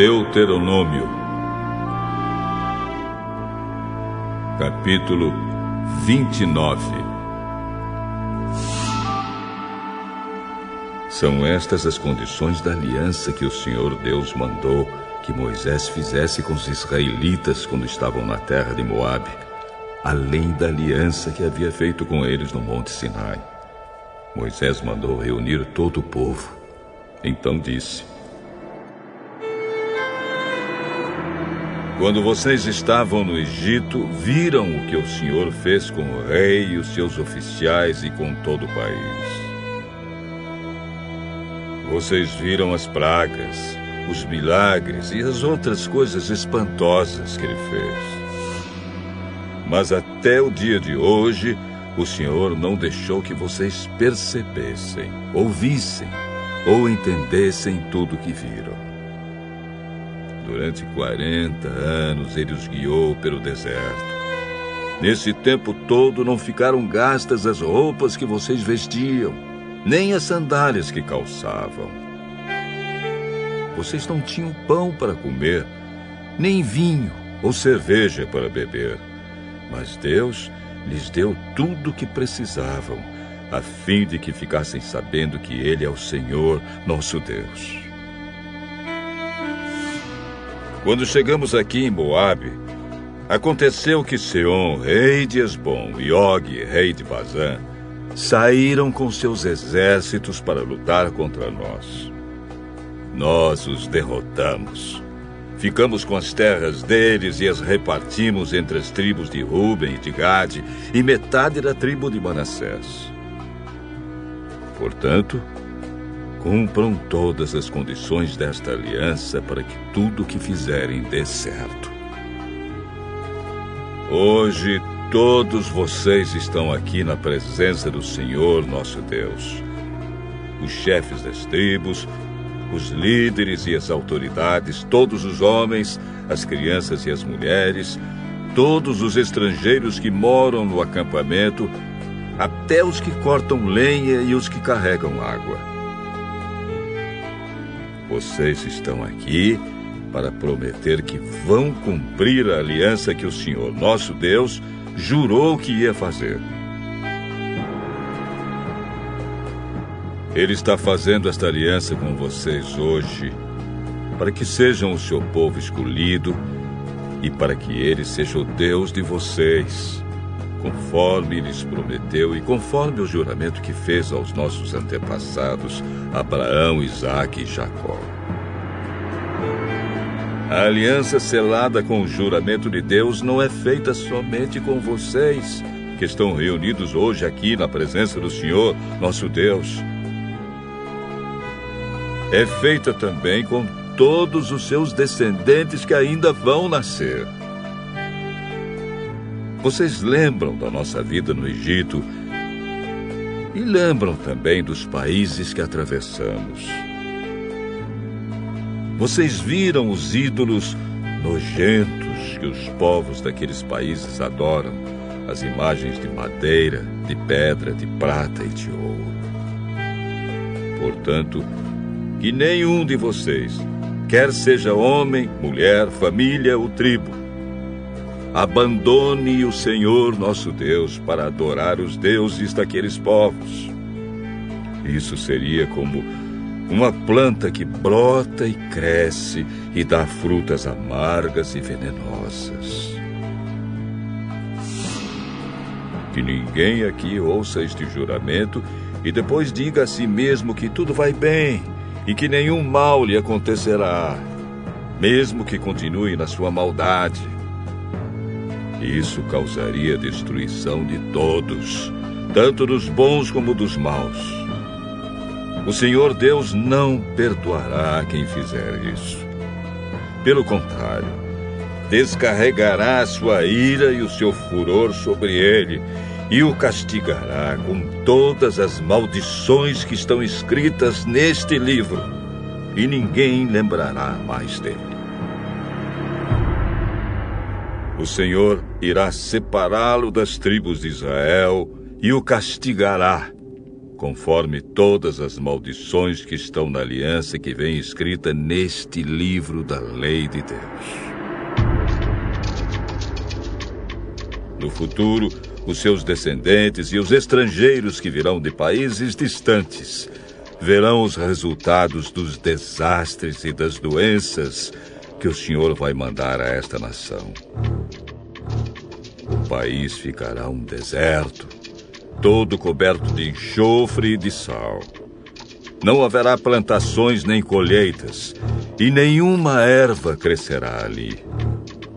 Deuteronômio, capítulo 29. São estas as condições da aliança que o Senhor Deus mandou que Moisés fizesse com os israelitas quando estavam na terra de Moabe, além da aliança que havia feito com eles no Monte Sinai. Moisés mandou reunir todo o povo. Então disse: Quando vocês estavam no Egito, viram o que o Senhor fez com o rei e os seus oficiais e com todo o país. Vocês viram as pragas, os milagres e as outras coisas espantosas que ele fez. Mas até o dia de hoje, o Senhor não deixou que vocês percebessem, ouvissem ou entendessem tudo o que viram. Durante 40 anos ele os guiou pelo deserto. Nesse tempo todo não ficaram gastas as roupas que vocês vestiam, nem as sandálias que calçavam. Vocês não tinham pão para comer, nem vinho ou cerveja para beber. Mas Deus lhes deu tudo o que precisavam, a fim de que ficassem sabendo que Ele é o Senhor, nosso Deus. Quando chegamos aqui em Moabe, aconteceu que Seom, rei de Esbom, e Og, rei de Bazã, saíram com seus exércitos para lutar contra nós. Nós os derrotamos. Ficamos com as terras deles e as repartimos entre as tribos de Ruben e de Gade e metade da tribo de Manassés. Portanto, cumpram todas as condições desta aliança para que tudo o que fizerem dê certo. Hoje, todos vocês estão aqui na presença do Senhor nosso Deus. Os chefes das tribos, os líderes e as autoridades, todos os homens, as crianças e as mulheres, todos os estrangeiros que moram no acampamento, até os que cortam lenha e os que carregam água. Vocês estão aqui para prometer que vão cumprir a aliança que o Senhor, nosso Deus, jurou que ia fazer. Ele está fazendo esta aliança com vocês hoje para que sejam o seu povo escolhido e para que ele seja o Deus de vocês, conforme lhes prometeu e conforme o juramento que fez aos nossos antepassados, Abraão, Isaque e Jacó. A aliança selada com o juramento de Deus não é feita somente com vocês, que estão reunidos hoje aqui na presença do Senhor, nosso Deus é feita também com todos os seus descendentes que ainda vão nascer. Vocês lembram da nossa vida no Egito e lembram também dos países que atravessamos. Vocês viram os ídolos nojentos que os povos daqueles países adoram, as imagens de madeira, de pedra, de prata e de ouro. Portanto, que nenhum de vocês, quer seja homem, mulher, família ou tribo, abandone o Senhor nosso Deus para adorar os deuses daqueles povos. Isso seria como uma planta que brota e cresce e dá frutas amargas e venenosas. Que ninguém aqui ouça este juramento e depois diga a si mesmo que tudo vai bem e que nenhum mal lhe acontecerá, mesmo que continue na sua maldade. Isso causaria destruição de todos, tanto dos bons como dos maus. O Senhor Deus não perdoará quem fizer isso. Pelo contrário, descarregará a sua ira e o seu furor sobre ele e o castigará com todas as maldições que estão escritas neste livro, e ninguém lembrará mais dele. O Senhor irá separá-lo das tribos de Israel e o castigará, conforme todas as maldições que estão na aliança que vem escrita neste livro da lei de Deus. No futuro, os seus descendentes e os estrangeiros que virão de países distantes verão os resultados dos desastres e das doenças que o Senhor vai mandar a esta nação. País ficará um deserto todo coberto de enxofre e de sal. Não haverá plantações nem colheitas, e nenhuma erva crescerá ali.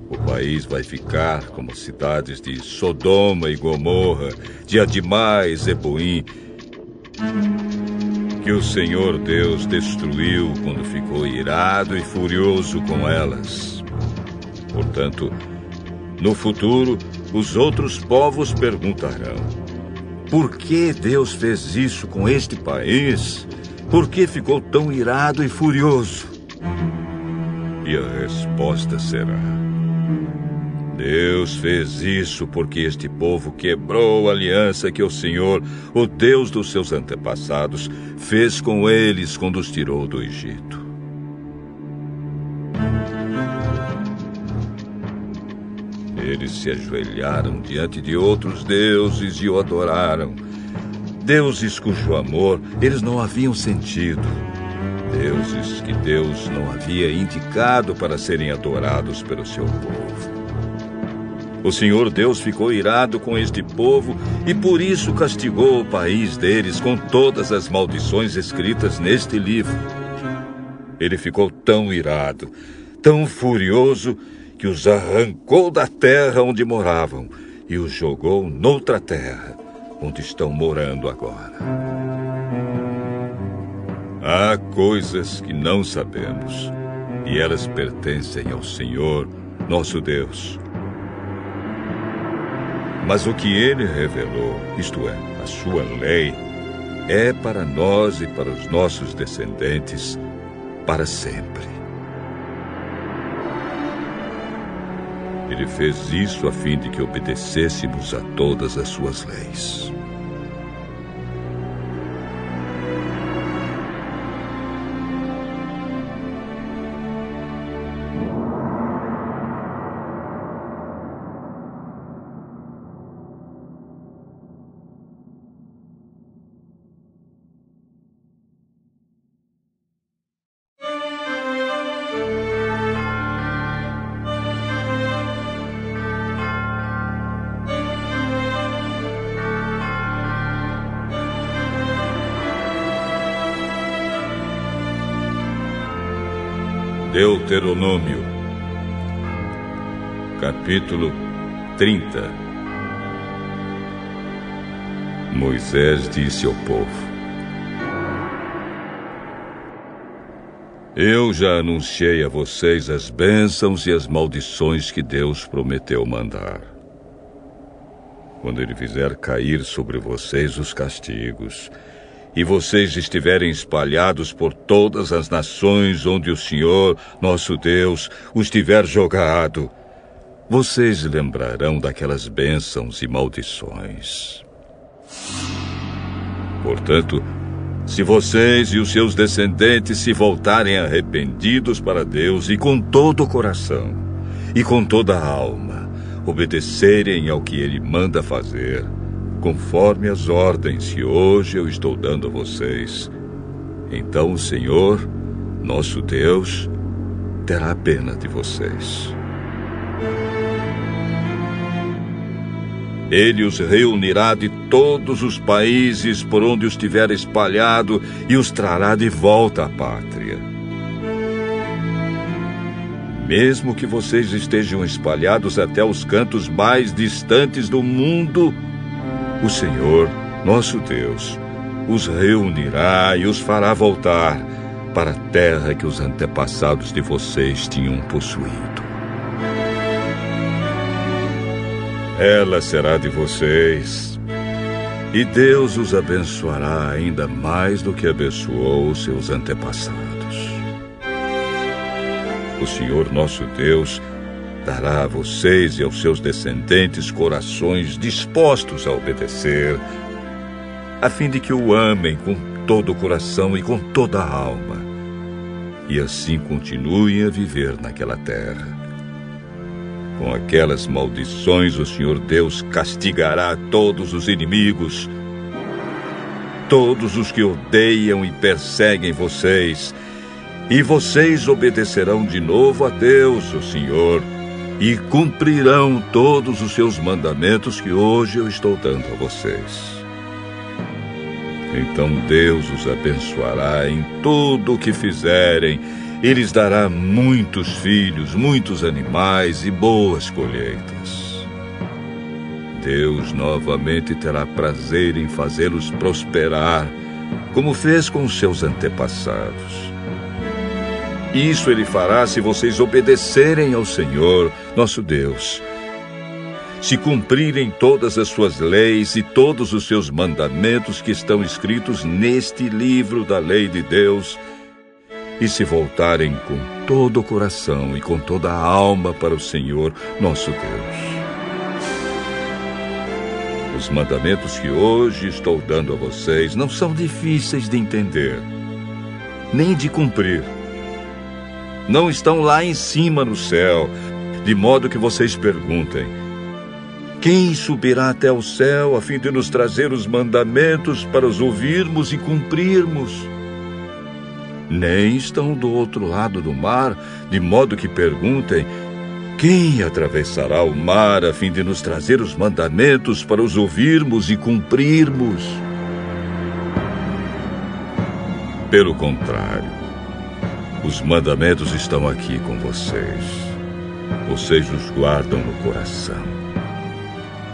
O país vai ficar como as cidades de Sodoma e Gomorra, de Adimá e Zeboim, que o Senhor Deus destruiu quando ficou irado e furioso com elas. Portanto, no futuro, os outros povos perguntarão: por que Deus fez isso com este país? Por que ficou tão irado e furioso? E a resposta será: Deus fez isso porque este povo quebrou a aliança que o Senhor, o Deus dos seus antepassados, fez com eles quando os tirou do Egito. Eles se ajoelharam diante de outros deuses e o adoraram. Deuses cujo amor eles não haviam sentido. Deuses que Deus não havia indicado para serem adorados pelo seu povo. O Senhor Deus ficou irado com este povo e por isso castigou o país deles com todas as maldições escritas neste livro. Ele ficou tão irado, tão furioso, que os arrancou da terra onde moravam e os jogou noutra terra, onde estão morando agora. Há coisas que não sabemos, e elas pertencem ao Senhor, nosso Deus. Mas o que ele revelou, isto é, a sua lei, é para nós e para os nossos descendentes para sempre. Ele fez isso a fim de que obedecêssemos a todas as suas leis. Deuteronômio, capítulo 30 Moisés disse ao povo: Eu já anunciei a vocês as bênçãos e as maldições que Deus prometeu mandar. Quando Ele fizer cair sobre vocês os castigos, e vocês estiverem espalhados por todas as nações onde o Senhor, nosso Deus, os tiver jogado, vocês lembrarão daquelas bênçãos e maldições. Portanto, se vocês e os seus descendentes se voltarem arrependidos para Deus e com todo o coração e com toda a alma obedecerem ao que Ele manda fazer, conforme as ordens que hoje eu estou dando a vocês. Então o Senhor, nosso Deus, terá pena de vocês. Ele os reunirá de todos os países por onde os tiver espalhado e os trará de volta à pátria. Mesmo que vocês estejam espalhados até os cantos mais distantes do mundo, o Senhor, nosso Deus, os reunirá e os fará voltar para a terra que os antepassados de vocês tinham possuído. Ela será de vocês, e Deus os abençoará ainda mais do que abençoou os seus antepassados. O Senhor nosso Deus dará a vocês e aos seus descendentes corações dispostos a obedecer, a fim de que o amem com todo o coração e com toda a alma, e assim continuem a viver naquela terra. Com aquelas maldições, o Senhor Deus castigará todos os inimigos, todos os que odeiam e perseguem vocês, e vocês obedecerão de novo a Deus, o Senhor, e cumprirão todos os seus mandamentos que hoje eu estou dando a vocês. Então Deus os abençoará em tudo o que fizerem e lhes dará muitos filhos, muitos animais e boas colheitas. Deus novamente terá prazer em fazê-los prosperar, como fez com os seus antepassados. Isso ele fará se vocês obedecerem ao Senhor, nosso Deus se cumprirem todas as suas leis e todos os seus mandamentos que estão escritos neste livro da lei de Deus, e se voltarem com todo o coração e com toda a alma para o Senhor, nosso Deus. Os mandamentos que hoje estou dando a vocês não são difíceis de entender, nem de cumprir. Não estão lá em cima no céu, de modo que vocês perguntem: quem subirá até o céu a fim de nos trazer os mandamentos para os ouvirmos e cumprirmos? Nem estão do outro lado do mar, de modo que perguntem: quem atravessará o mar a fim de nos trazer os mandamentos para os ouvirmos e cumprirmos? Pelo contrário, os mandamentos estão aqui com vocês. Vocês os guardam no coração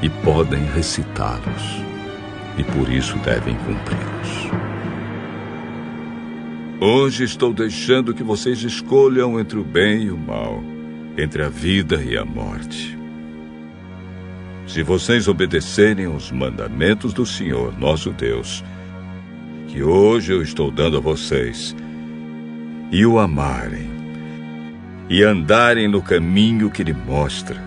e podem recitá-los, e por isso devem cumpri-los. Hoje estou deixando que vocês escolham entre o bem e o mal, entre a vida e a morte. Se vocês obedecerem os mandamentos do Senhor, nosso Deus, que hoje eu estou dando a vocês, e o amarem, e andarem no caminho que Ele mostra,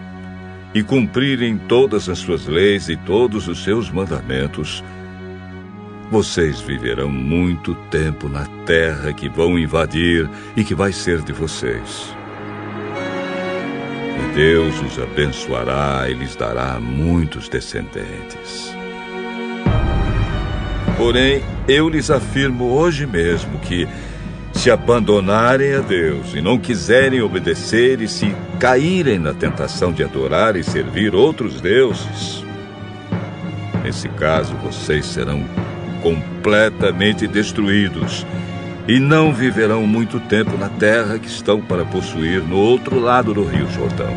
e cumprirem todas as suas leis e todos os seus mandamentos, vocês viverão muito tempo na terra que vão invadir e que vai ser de vocês. E Deus os abençoará e lhes dará muitos descendentes. Porém, eu lhes afirmo hoje mesmo que, se abandonarem a Deus e não quiserem obedecer e se caírem na tentação de adorar e servir outros deuses, nesse caso vocês serão completamente destruídos e não viverão muito tempo na terra que estão para possuir no outro lado do Rio Jordão.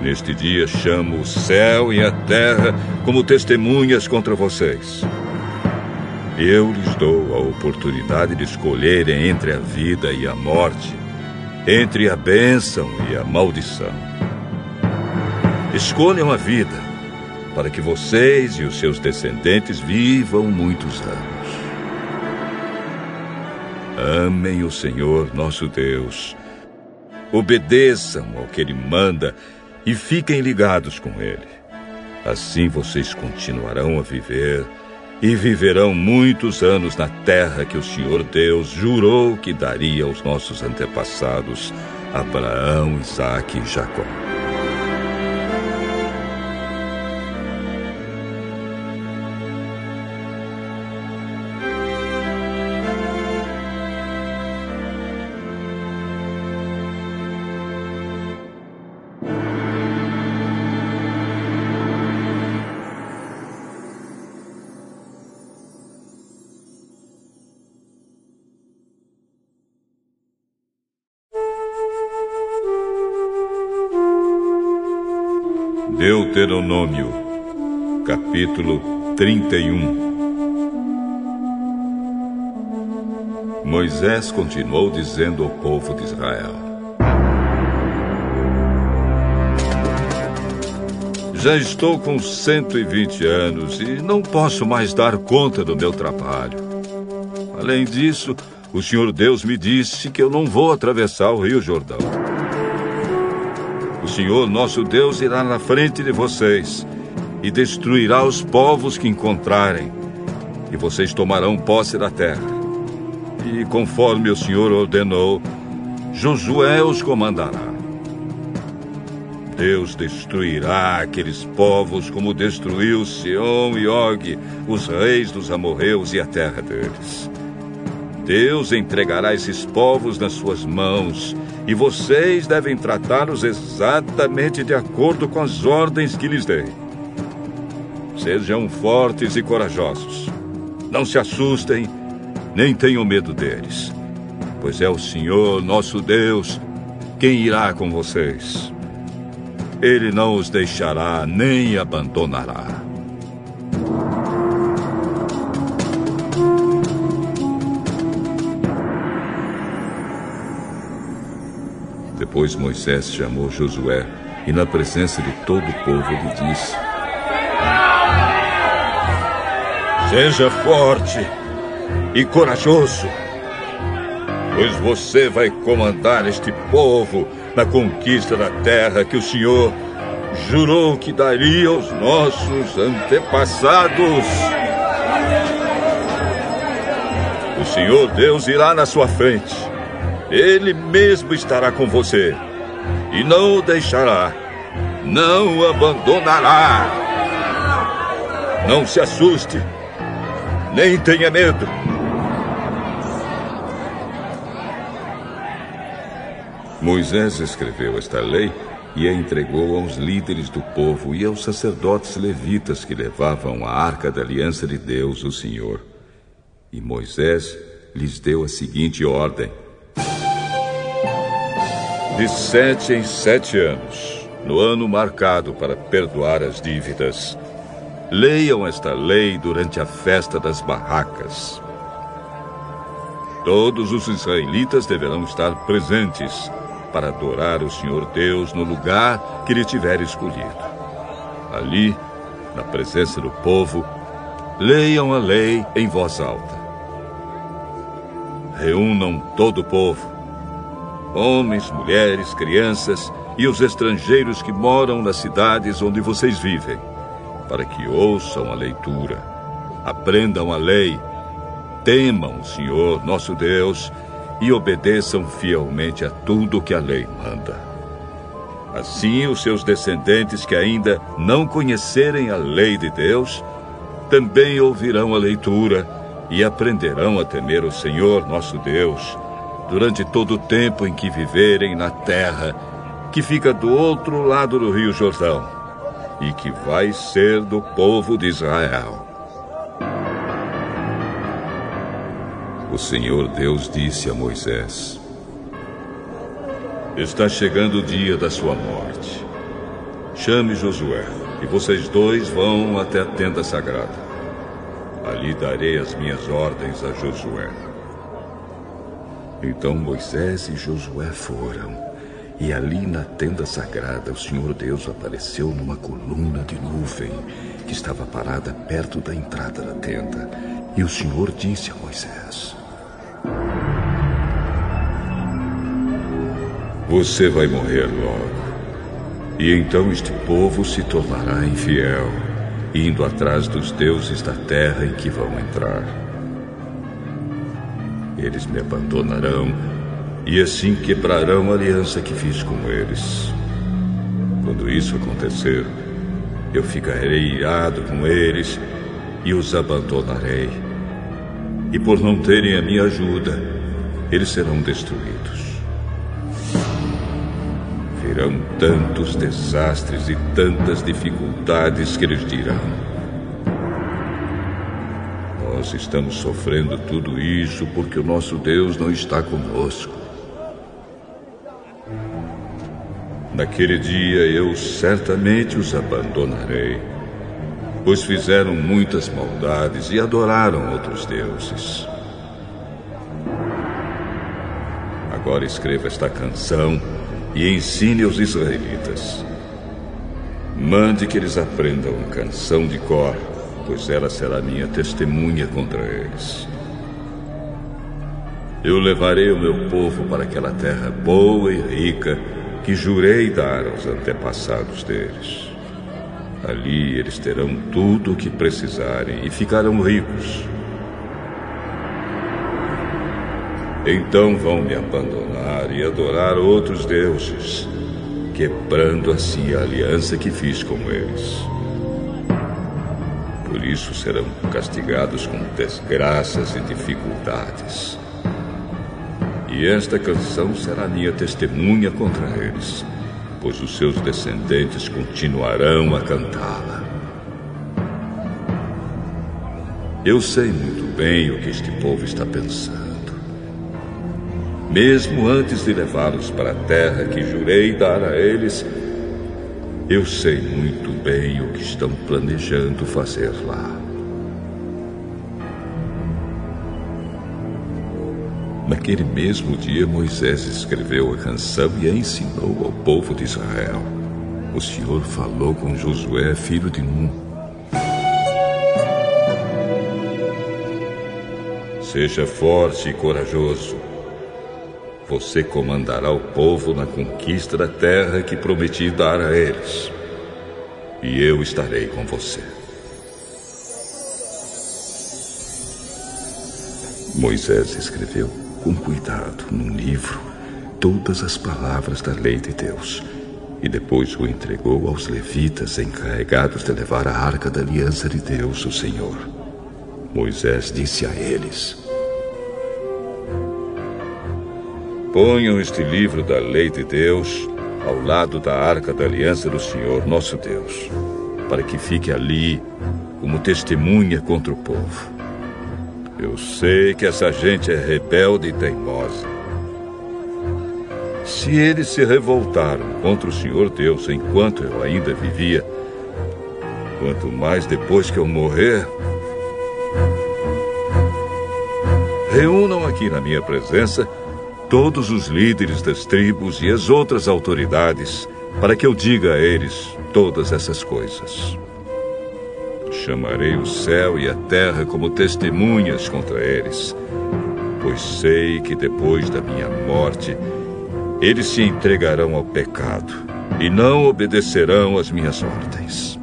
Neste dia chamo o céu e a terra como testemunhas contra vocês eu lhes dou a oportunidade de escolherem entre a vida e a morte, entre a bênção e a maldição. Escolham a vida, para que vocês e os seus descendentes vivam muitos anos. Amem o Senhor nosso Deus, obedeçam ao que Ele manda e fiquem ligados com Ele. Assim vocês continuarão a viver e viverão muitos anos na terra que o Senhor Deus jurou que daria aos nossos antepassados, Abraão, Isaque e Jacó. Deuteronômio, capítulo 31 Moisés continuou dizendo ao povo de Israel: Já estou com 120 anos e não posso mais dar conta do meu trabalho. Além disso, o Senhor Deus me disse que eu não vou atravessar o Rio Jordão. Senhor nosso Deus irá na frente de vocês e destruirá os povos que encontrarem, e vocês tomarão posse da terra. E conforme o Senhor ordenou, Josué os comandará. Deus destruirá aqueles povos como destruiu Sião e Og, os reis dos amorreus e a terra deles. Deus entregará esses povos nas suas mãos, e vocês devem tratá-los exatamente de acordo com as ordens que lhes dei. Sejam fortes e corajosos. Não se assustem, nem tenham medo deles, pois é o Senhor, nosso Deus, quem irá com vocês. Ele não os deixará nem abandonará. Depois Moisés chamou Josué e, na presença de todo o povo, lhe disse: Seja forte e corajoso, pois você vai comandar este povo na conquista da terra que o Senhor jurou que daria aos nossos antepassados. O Senhor Deus irá na sua frente ele mesmo estará com você e não o deixará, não o abandonará. Não se assuste, nem tenha medo. Moisés escreveu esta lei e a entregou aos líderes do povo e aos sacerdotes levitas que levavam a arca da aliança de Deus, o Senhor. E Moisés lhes deu a seguinte ordem: de sete em sete anos, no ano marcado para perdoar as dívidas, leiam esta lei durante a festa das barracas. Todos os israelitas deverão estar presentes para adorar o Senhor Deus no lugar que lhe tiver escolhido. Ali, na presença do povo, leiam a lei em voz alta. Reúnam todo o povo homens, mulheres, crianças e os estrangeiros que moram nas cidades onde vocês vivem, para que ouçam a leitura, aprendam a lei, temam o Senhor nosso Deus e obedeçam fielmente a tudo que a lei manda. Assim, os seus descendentes que ainda não conhecerem a lei de Deus também ouvirão a leitura e aprenderão a temer o Senhor nosso Deus durante todo o tempo em que viverem na terra que fica do outro lado do Rio Jordão e que vai ser do povo de Israel. O Senhor Deus disse a Moisés: Está chegando o dia da sua morte. Chame Josué e vocês dois vão até a tenda sagrada. Ali darei as minhas ordens a Josué. Então Moisés e Josué foram. E ali na tenda sagrada, o Senhor Deus apareceu numa coluna de nuvem que estava parada perto da entrada da tenda. E o Senhor disse a Moisés: Você vai morrer logo. E então este povo se tornará infiel, indo atrás dos deuses da terra em que vão entrar. Eles me abandonarão e assim quebrarão a aliança que fiz com eles. Quando isso acontecer, eu ficarei irado com eles e os abandonarei. E por não terem a minha ajuda, eles serão destruídos. Virão tantos desastres e tantas dificuldades que eles dirão: nós estamos sofrendo tudo isso porque o nosso Deus não está conosco. Naquele dia eu certamente os abandonarei, pois fizeram muitas maldades e adoraram outros deuses. Agora escreva esta canção e ensine aos israelitas. Mande que eles aprendam a canção de cor pois ela será minha testemunha contra eles. Eu levarei o meu povo para aquela terra boa e rica que jurei dar aos antepassados deles. Ali eles terão tudo o que precisarem e ficarão ricos. Então vão me abandonar e adorar outros deuses, quebrando assim a aliança que fiz com eles. Por isso serão castigados com desgraças e dificuldades. E esta canção será minha testemunha contra eles, pois os seus descendentes continuarão a cantá-la. Eu sei muito bem o que este povo está pensando mesmo antes de levá-los para a terra que jurei dar a eles, eu sei muito bem o que estão planejando fazer lá. Naquele mesmo dia, Moisés escreveu a canção e a ensinou ao povo de Israel. O Senhor falou com Josué, filho de Nun. Seja forte e corajoso você comandará o povo na conquista da terra que prometi dar a eles. E eu estarei com você. Moisés escreveu com cuidado num livro todas as palavras da lei de Deus e depois o entregou aos levitas encarregados de levar a arca da aliança de Deus, o Senhor. Moisés disse a eles: Ponham este livro da lei de Deus ao lado da arca da aliança do Senhor nosso Deus, para que fique ali como testemunha contra o povo. Eu sei que essa gente é rebelde e teimosa. Se eles se revoltaram contra o Senhor Deus enquanto eu ainda vivia, quanto mais depois que eu morrer, reúnam aqui na minha presença todos os líderes das tribos e as outras autoridades, para que eu diga a eles todas essas coisas. Chamarei o céu e a terra como testemunhas contra eles, pois sei que depois da minha morte, eles se entregarão ao pecado e não obedecerão às minhas ordens.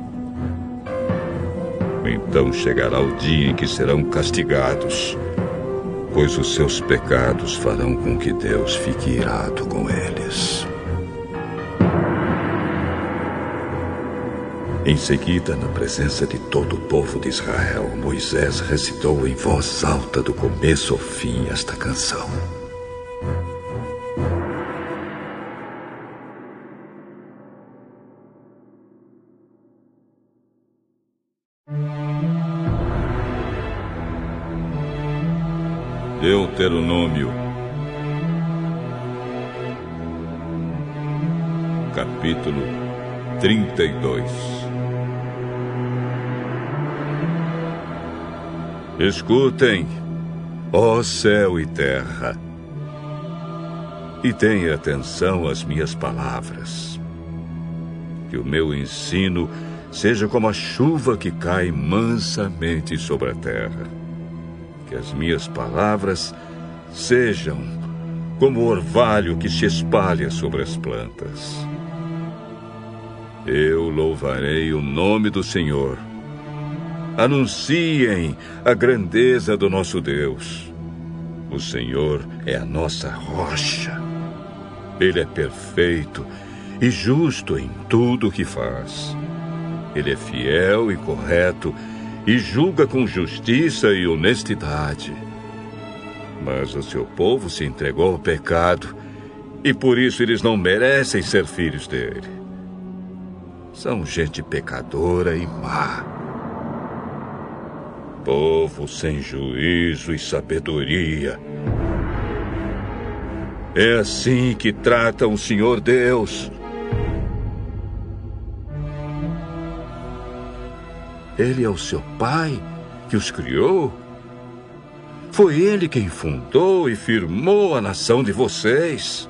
Então chegará o dia em que serão castigados pois os seus pecados farão com que Deus fique irado com eles. Em seguida, na presença de todo o povo de Israel, Moisés recitou em voz alta do começo ao fim esta canção. Deuteronômio, capítulo 32. Escutem, ó céu e terra, e tenha atenção às minhas palavras. Que o meu ensino seja como a chuva que cai mansamente sobre a terra que as minhas palavras sejam como o orvalho que se espalha sobre as plantas. Eu louvarei o nome do Senhor. Anunciem a grandeza do nosso Deus. O Senhor é a nossa rocha. Ele é perfeito e justo em tudo o que faz. Ele é fiel e correto e julga com justiça e honestidade. Mas o seu povo se entregou ao pecado e por isso eles não merecem ser filhos dele. São gente pecadora e má. Povo sem juízo e sabedoria. É assim que tratam o Senhor Deus. Ele é o seu pai que os criou? Foi ele quem fundou e firmou a nação de vocês.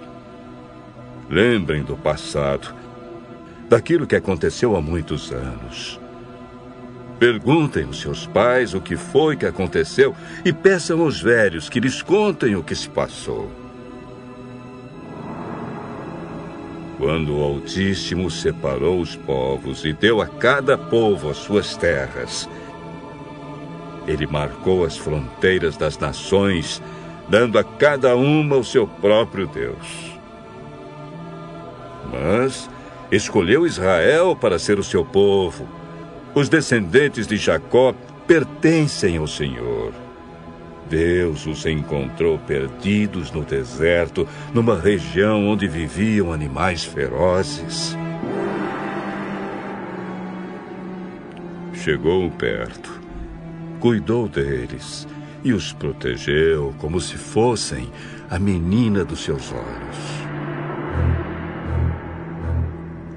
Lembrem do passado, daquilo que aconteceu há muitos anos. Perguntem aos seus pais o que foi que aconteceu e peçam aos velhos que lhes contem o que se passou. Quando o Altíssimo separou os povos e deu a cada povo as suas terras, ele marcou as fronteiras das nações, dando a cada uma o seu próprio Deus. Mas escolheu Israel para ser o seu povo. Os descendentes de Jacó pertencem ao Senhor. Deus os encontrou perdidos no deserto, numa região onde viviam animais ferozes. Chegou perto, cuidou deles e os protegeu como se fossem a menina dos seus olhos.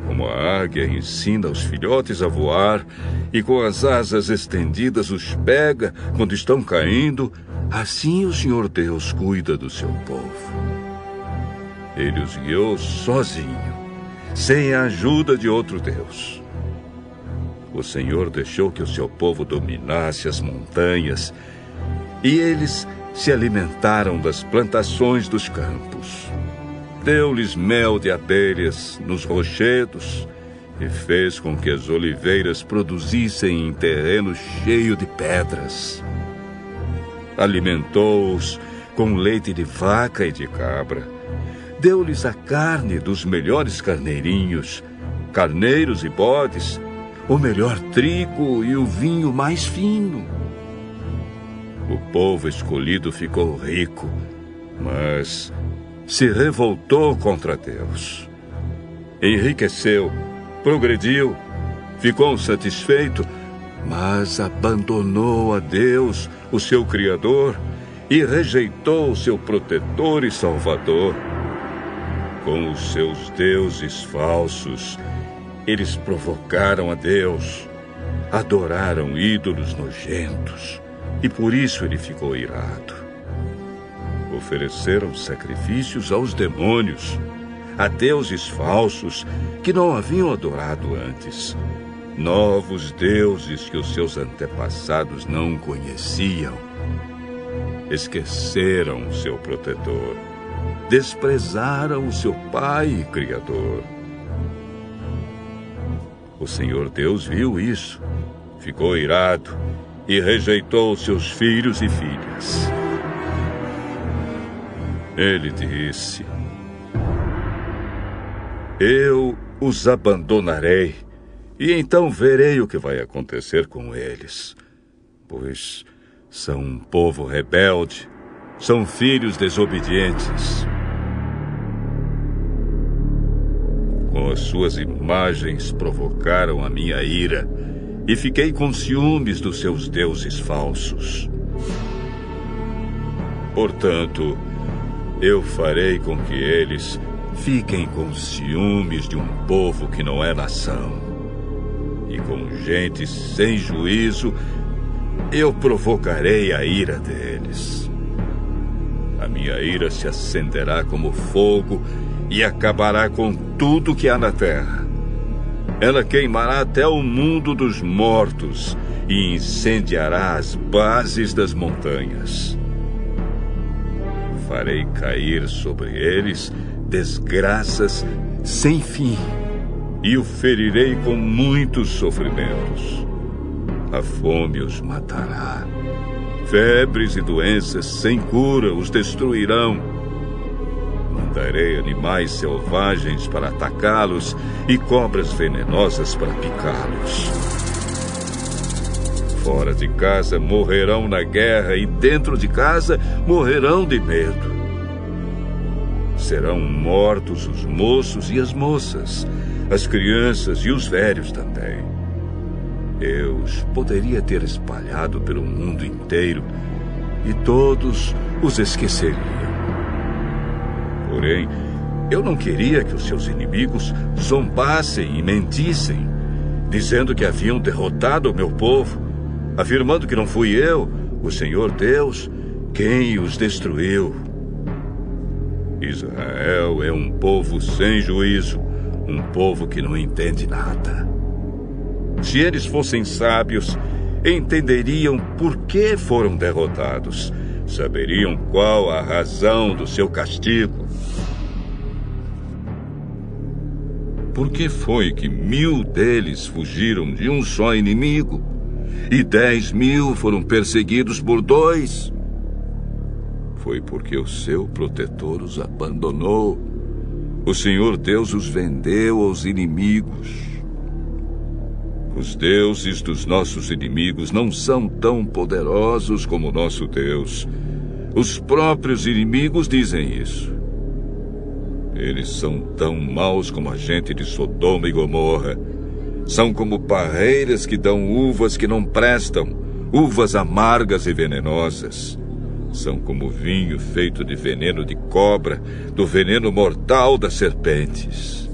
Como a águia ensina os filhotes a voar e com as asas estendidas os pega quando estão caindo, assim o Senhor Deus cuida do seu povo. Ele os guiou sozinho, sem a ajuda de outro Deus. O Senhor deixou que o seu povo dominasse as montanhas e eles se alimentaram das plantações dos campos deu-lhes mel de abelhas nos rochedos e fez com que as oliveiras produzissem em terreno cheio de pedras. Alimentou-os com leite de vaca e de cabra. Deu-lhes a carne dos melhores carneirinhos, carneiros e bodes, o melhor trigo e o vinho mais fino. O povo escolhido ficou rico, mas se revoltou contra Deus. Enriqueceu, progrediu, ficou satisfeito, mas abandonou a Deus, o seu Criador, e rejeitou o seu protetor e salvador. Com os seus deuses falsos, eles provocaram a Deus, adoraram ídolos nojentos, e por isso ele ficou irado ofereceram sacrifícios aos demônios, a deuses falsos que não haviam adorado antes, novos deuses que os seus antepassados não conheciam. Esqueceram o seu protetor, desprezaram o seu Pai e Criador. O Senhor Deus viu isso, ficou irado e rejeitou seus filhos e filhas. Ele disse: Eu os abandonarei, e então verei o que vai acontecer com eles, pois são um povo rebelde, são filhos desobedientes. Com as suas imagens provocaram a minha ira, e fiquei com ciúmes dos seus deuses falsos. Portanto, eu farei com que eles fiquem com ciúmes de um povo que não é nação. E com gente sem juízo, eu provocarei a ira deles. A minha ira se acenderá como fogo e acabará com tudo que há na terra. Ela queimará até o mundo dos mortos e incendiará as bases das montanhas farei cair sobre eles desgraças sem fim e o ferirei com muitos sofrimentos. A fome os matará. Febres e doenças sem cura os destruirão. Mandarei animais selvagens para atacá-los e cobras venenosas para picá-los. Fora de casa morrerão na guerra e dentro de casa morrerão de medo. Serão mortos os moços e as moças, as crianças e os velhos também. Deus poderia ter espalhado pelo mundo inteiro e todos os esqueceriam. Porém, eu não queria que os seus inimigos zombassem e mentissem, dizendo que haviam derrotado o meu povo afirmando que não fui eu, o Senhor Deus, quem os destruiu. Israel é um povo sem juízo, um povo que não entende nada. Se eles fossem sábios, entenderiam por que foram derrotados, saberiam qual a razão do seu castigo. por que foi que mil deles fugiram de um só inimigo e dez mil foram perseguidos por dois? Foi porque o seu protetor os abandonou. O Senhor Deus os vendeu aos inimigos. Os deuses dos nossos inimigos não são tão poderosos como nosso Deus. Os próprios inimigos dizem isso. Eles são tão maus como a gente de Sodoma e Gomorra. São como parreiras que dão uvas que não prestam, uvas amargas e venenosas. São como vinho feito de veneno de cobra, do veneno mortal das serpentes.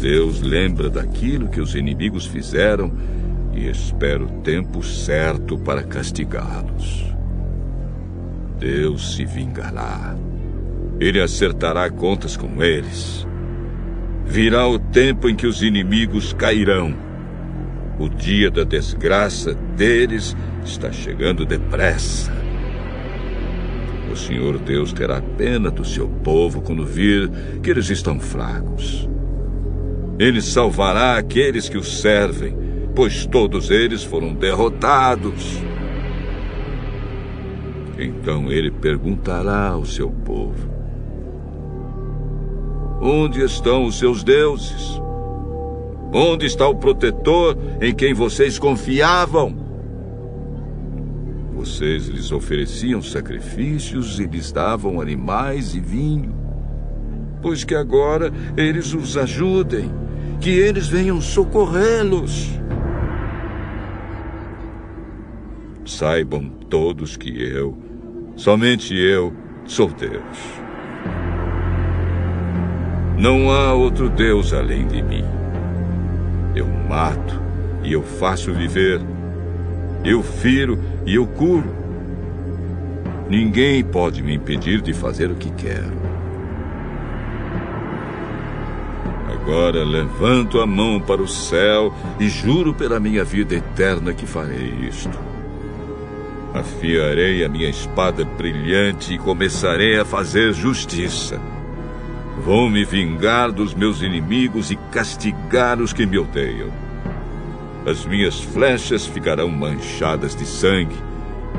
Deus lembra daquilo que os inimigos fizeram e espera o tempo certo para castigá-los. Deus se vingará. Ele acertará contas com eles. Virá o tempo em que os inimigos cairão. O dia da desgraça deles está chegando depressa. O Senhor Deus terá pena do seu povo quando vir que eles estão fracos. Ele salvará aqueles que o servem, pois todos eles foram derrotados. Então ele perguntará ao seu povo: Onde estão os seus deuses? Onde está o protetor em quem vocês confiavam? Vocês lhes ofereciam sacrifícios e lhes davam animais e vinho. Pois que agora eles os ajudem, que eles venham socorrê-los. Saibam todos que eu, somente eu, sou Deus. Não há outro Deus além de mim. Eu mato e eu faço viver. Eu firo e eu curo. Ninguém pode me impedir de fazer o que quero. Agora levanto a mão para o céu e juro pela minha vida eterna que farei isto. Afiarei a minha espada brilhante e começarei a fazer justiça. Vou me vingar dos meus inimigos e castigar os que me odeiam. As minhas flechas ficarão manchadas de sangue,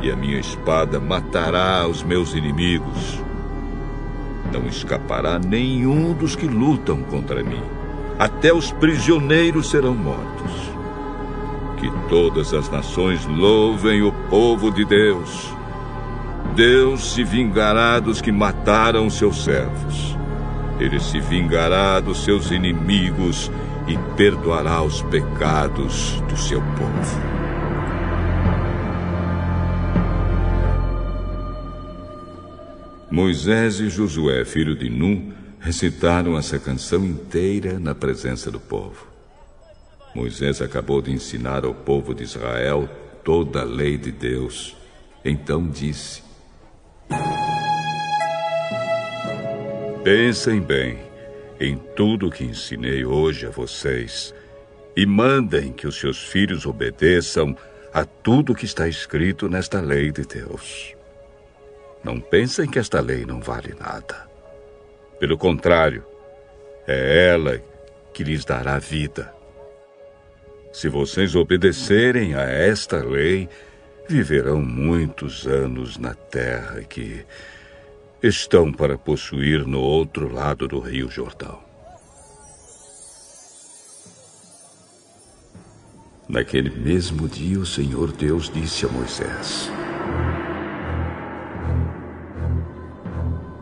e a minha espada matará os meus inimigos. Não escapará nenhum dos que lutam contra mim. Até os prisioneiros serão mortos. Que todas as nações louvem o povo de Deus. Deus se vingará dos que mataram seus servos. Ele se vingará dos seus inimigos e perdoará os pecados do seu povo. Moisés e Josué, filho de Num, recitaram essa canção inteira na presença do povo. Moisés acabou de ensinar ao povo de Israel toda a lei de Deus. Então disse: Pensem bem em tudo que ensinei hoje a vocês e mandem que os seus filhos obedeçam a tudo que está escrito nesta lei de Deus. Não pensem que esta lei não vale nada. Pelo contrário, é ela que lhes dará vida. Se vocês obedecerem a esta lei, viverão muitos anos na terra que estão para possuir no outro lado do Rio Jordão. Naquele mesmo dia, o Senhor Deus disse a Moisés: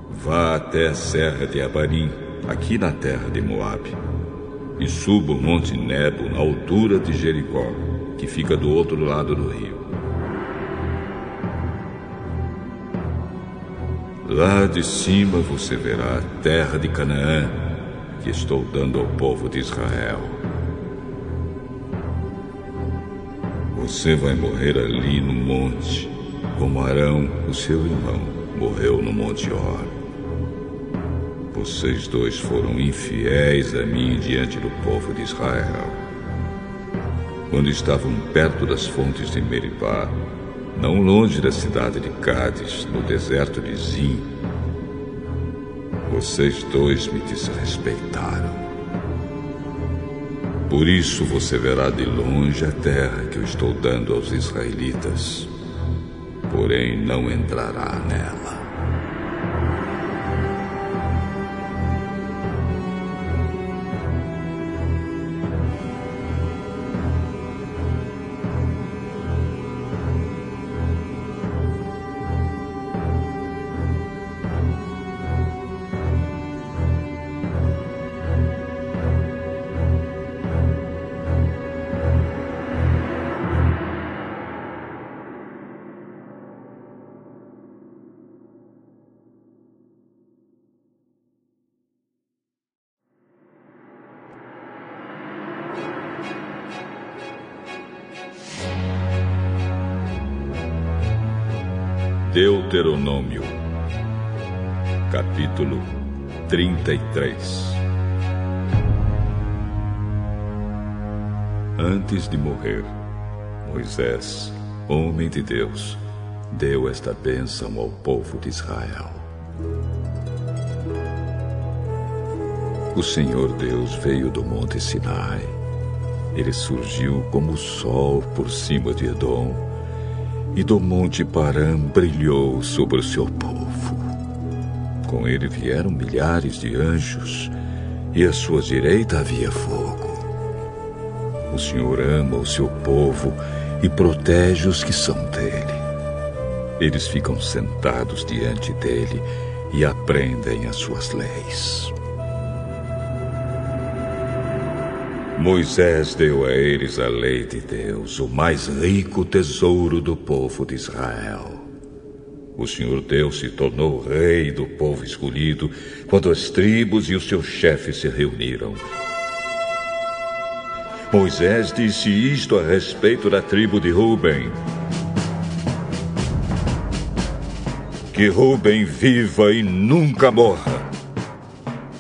Vá até a serra de Abarim, aqui na terra de Moabe, e suba o monte Nebo na altura de Jericó, que fica do outro lado do rio. Lá de cima você verá a terra de Canaã, que estou dando ao povo de Israel. Você vai morrer ali no monte, como Arão, o seu irmão, morreu no Monte Hor. Vocês dois foram infiéis a mim diante do povo de Israel. Quando estavam perto das fontes de Meribá, não longe da cidade de Cádiz, no deserto de Zim. Vocês dois me desrespeitaram. Por isso você verá de longe a terra que eu estou dando aos israelitas, porém não entrará nela. Deuteronômio, capítulo 33 Antes de morrer, Moisés, homem de Deus, deu esta bênção ao povo de Israel. O Senhor Deus veio do monte Sinai. Ele surgiu como o sol por cima de Edom e do monte Param brilhou sobre o seu povo. Com ele vieram milhares de anjos, e à sua direita havia fogo. O Senhor ama o seu povo e protege os que são dele. Eles ficam sentados diante dele e aprendem as suas leis. Moisés deu a eles a lei de Deus, o mais rico tesouro do povo de Israel. O Senhor Deus se tornou rei do povo escolhido quando as tribos e os seus chefes se reuniram. Moisés disse isto a respeito da tribo de Ruben. Que Ruben viva e nunca morra.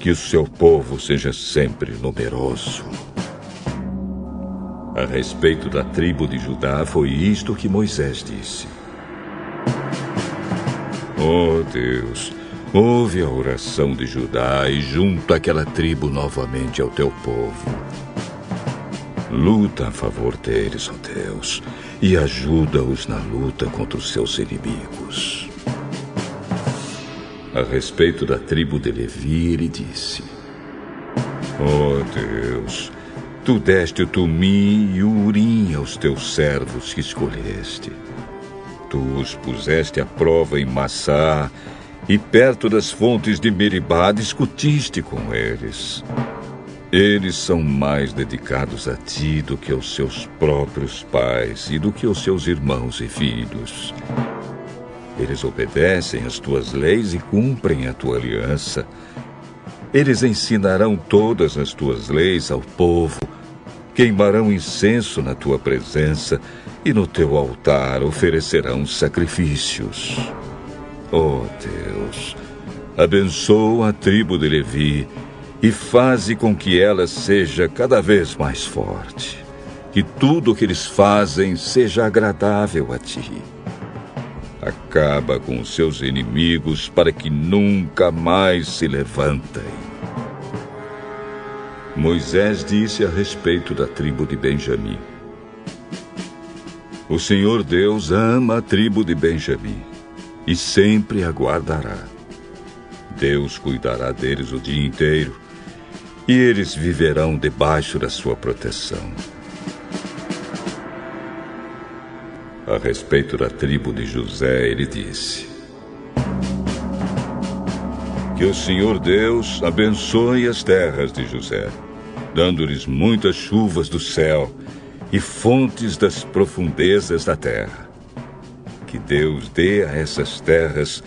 Que o seu povo seja sempre numeroso. A respeito da tribo de Judá, foi isto que Moisés disse: Oh Deus, ouve a oração de Judá e junta aquela tribo novamente ao teu povo. Luta a favor deles, ó oh Deus, e ajuda-os na luta contra os seus inimigos. A respeito da tribo de Levi, ele disse: Oh Deus, Tu deste o tumim e o urim aos teus servos que escolheste. Tu os puseste à prova em Massá, e perto das fontes de Meribá discutiste com eles. Eles são mais dedicados a ti do que aos seus próprios pais e do que aos seus irmãos e filhos. Eles obedecem às tuas leis e cumprem a tua aliança. Eles ensinarão todas as tuas leis ao povo queimarão incenso na tua presença e no teu altar oferecerão sacrifícios. Oh Deus, abençoa a tribo de Levi e faze com que ela seja cada vez mais forte. Que tudo o que eles fazem seja agradável a ti. Acaba com os seus inimigos para que nunca mais se levantem. Moisés disse a respeito da tribo de Benjamim: O Senhor Deus ama a tribo de Benjamim e sempre a guardará. Deus cuidará deles o dia inteiro e eles viverão debaixo da sua proteção. A respeito da tribo de José, ele disse: Que o Senhor Deus abençoe as terras de José dando-lhes muitas chuvas do céu e fontes das profundezas da terra. Que Deus dê a essas terras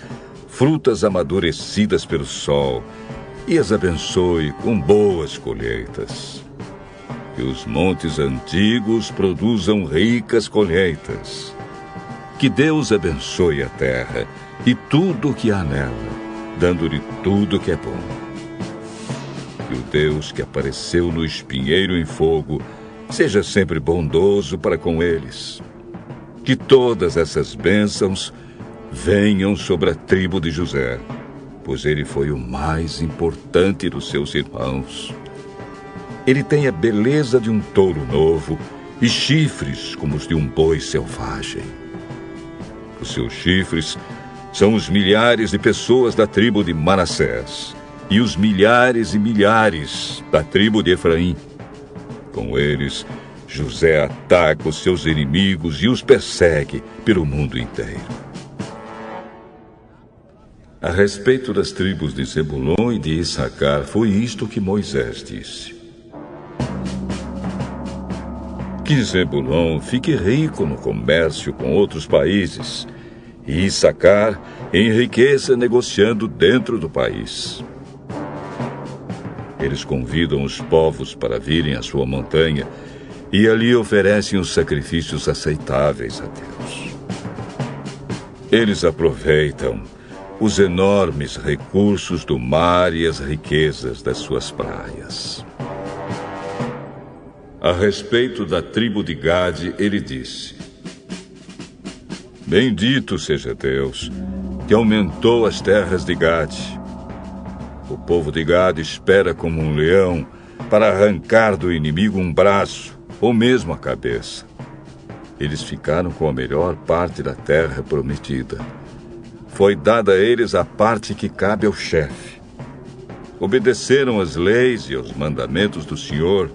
frutas amadurecidas pelo sol e as abençoe com boas colheitas. Que os montes antigos produzam ricas colheitas. Que Deus abençoe a terra e tudo o que há nela, dando-lhe tudo que é bom que o Deus que apareceu no espinheiro em fogo seja sempre bondoso para com eles. Que todas essas bênçãos venham sobre a tribo de José, pois ele foi o mais importante dos seus irmãos. Ele tem a beleza de um touro novo e chifres como os de um boi selvagem. Os seus chifres são os milhares de pessoas da tribo de Manassés e os milhares e milhares da tribo de Efraim. Com eles, José ataca os seus inimigos e os persegue pelo mundo inteiro. A respeito das tribos de Zebulon e de Issacar, foi isto que Moisés disse. Que Zebulon fique rico no comércio com outros países e Issacar enriqueça negociando dentro do país. Eles convidam os povos para virem à sua montanha e ali oferecem os sacrifícios aceitáveis a Deus. Eles aproveitam os enormes recursos do mar e as riquezas das suas praias. A respeito da tribo de Gade, ele disse: Bendito seja Deus, que aumentou as terras de Gade. O povo de Gade espera como um leão para arrancar do inimigo um braço ou mesmo a cabeça. Eles ficaram com a melhor parte da terra prometida. Foi dada a eles a parte que cabe ao chefe. Obedeceram às leis e aos mandamentos do Senhor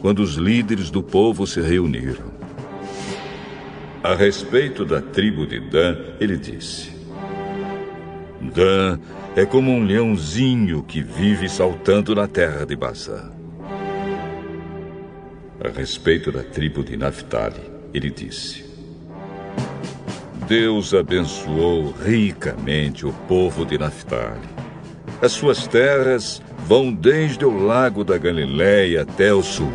quando os líderes do povo se reuniram. A respeito da tribo de Dan, ele disse: Dan é como um leãozinho que vive saltando na terra de Bazã. A respeito da tribo de Naphtali, ele disse: Deus abençoou ricamente o povo de Naphtali. As suas terras vão desde o lago da Galiléia até o sul.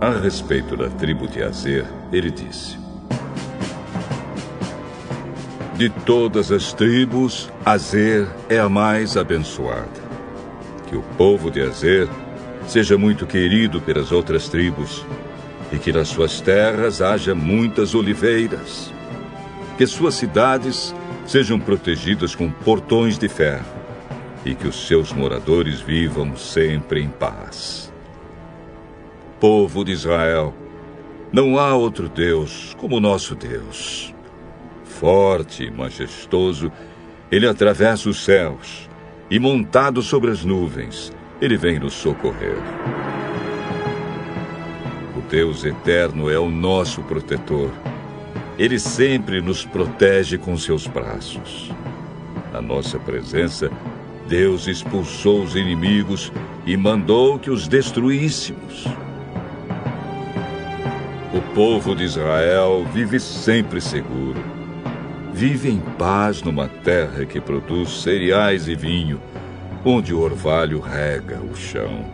A respeito da tribo de Azer, ele disse: De todas as tribos, Azer é a mais abençoada. Que o povo de Azer seja muito querido pelas outras tribos, e que nas suas terras haja muitas oliveiras. Que suas cidades sejam protegidas com portões de ferro, e que os seus moradores vivam sempre em paz. Povo de Israel, não há outro Deus como o nosso Deus. Forte e majestoso, ele atravessa os céus, e montado sobre as nuvens, ele vem nos socorrer. O Deus eterno é o nosso protetor. Ele sempre nos protege com seus braços. Na nossa presença, Deus expulsou os inimigos e mandou que os destruíssemos. O povo de Israel vive sempre seguro. Vive em paz numa terra que produz cereais e vinho onde o orvalho rega o chão.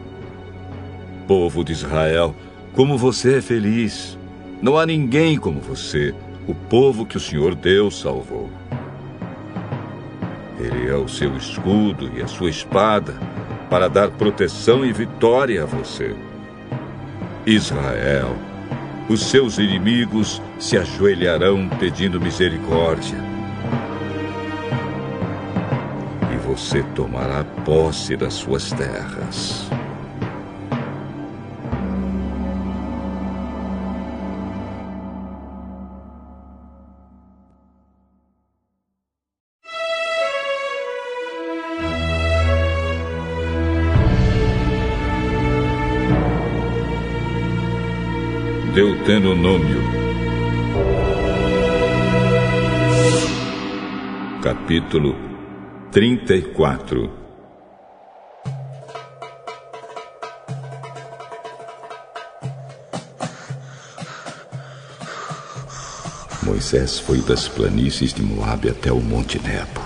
Povo de Israel, como você é feliz! Não há ninguém como você, o povo que o Senhor Deus salvou. Ele é o seu escudo e a sua espada para dar proteção e vitória a você. Israel, os seus inimigos se ajoelharão pedindo misericórdia você tomará posse das suas terras. Deuteronômio capítulo 34 Moisés foi das planícies de Moabe até o Monte Nebo.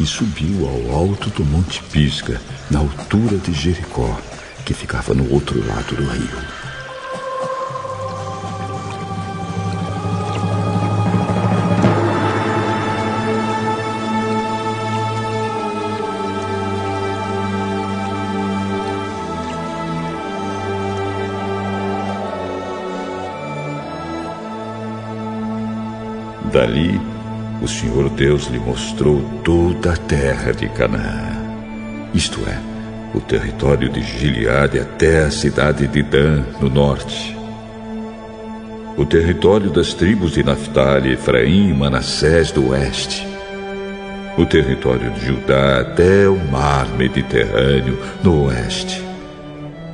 E subiu ao alto do Monte Pisga, na altura de Jericó, que ficava no outro lado do rio. Dali, o Senhor Deus lhe mostrou toda a terra de Canaã, isto é, o território de Gileade até a cidade de Dan, no norte. O território das tribos de Naphtali, Efraim e Manassés do oeste. O território de Judá até o mar Mediterrâneo, no oeste.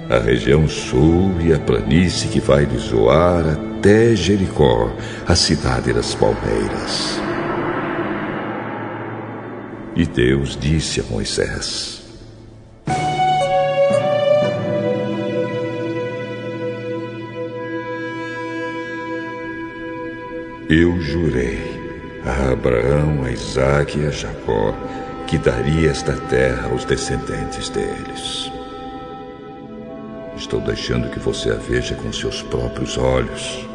A região sul e a planície que vai de Zoar até Jericó, a cidade das palmeiras. E Deus disse a Moisés: Eu jurei a Abraão, a Isaac e a Jacó que daria esta terra aos descendentes deles. Estou deixando que você a veja com seus próprios olhos,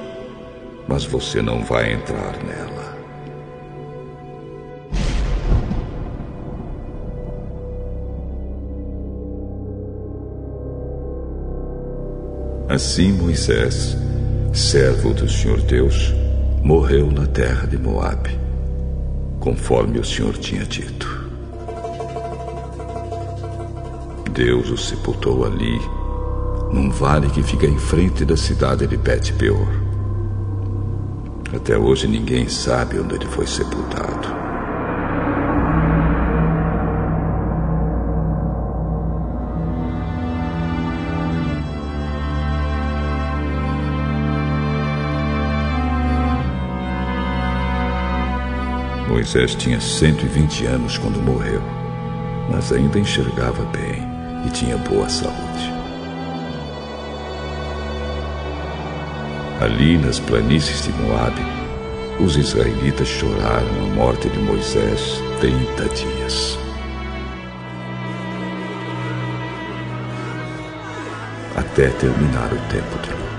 mas você não vai entrar nela. Assim Moisés, servo do Senhor Deus, morreu na terra de Moabe, conforme o Senhor tinha dito. Deus o sepultou ali, num vale que fica em frente da cidade de Bet-peor. Até hoje ninguém sabe onde ele foi sepultado. Moisés tinha 120 anos quando morreu, mas ainda enxergava bem e tinha boa saúde. Ali nas planícies de Moabe, os israelitas choraram a morte de Moisés 30 dias. Até terminar o tempo de luto.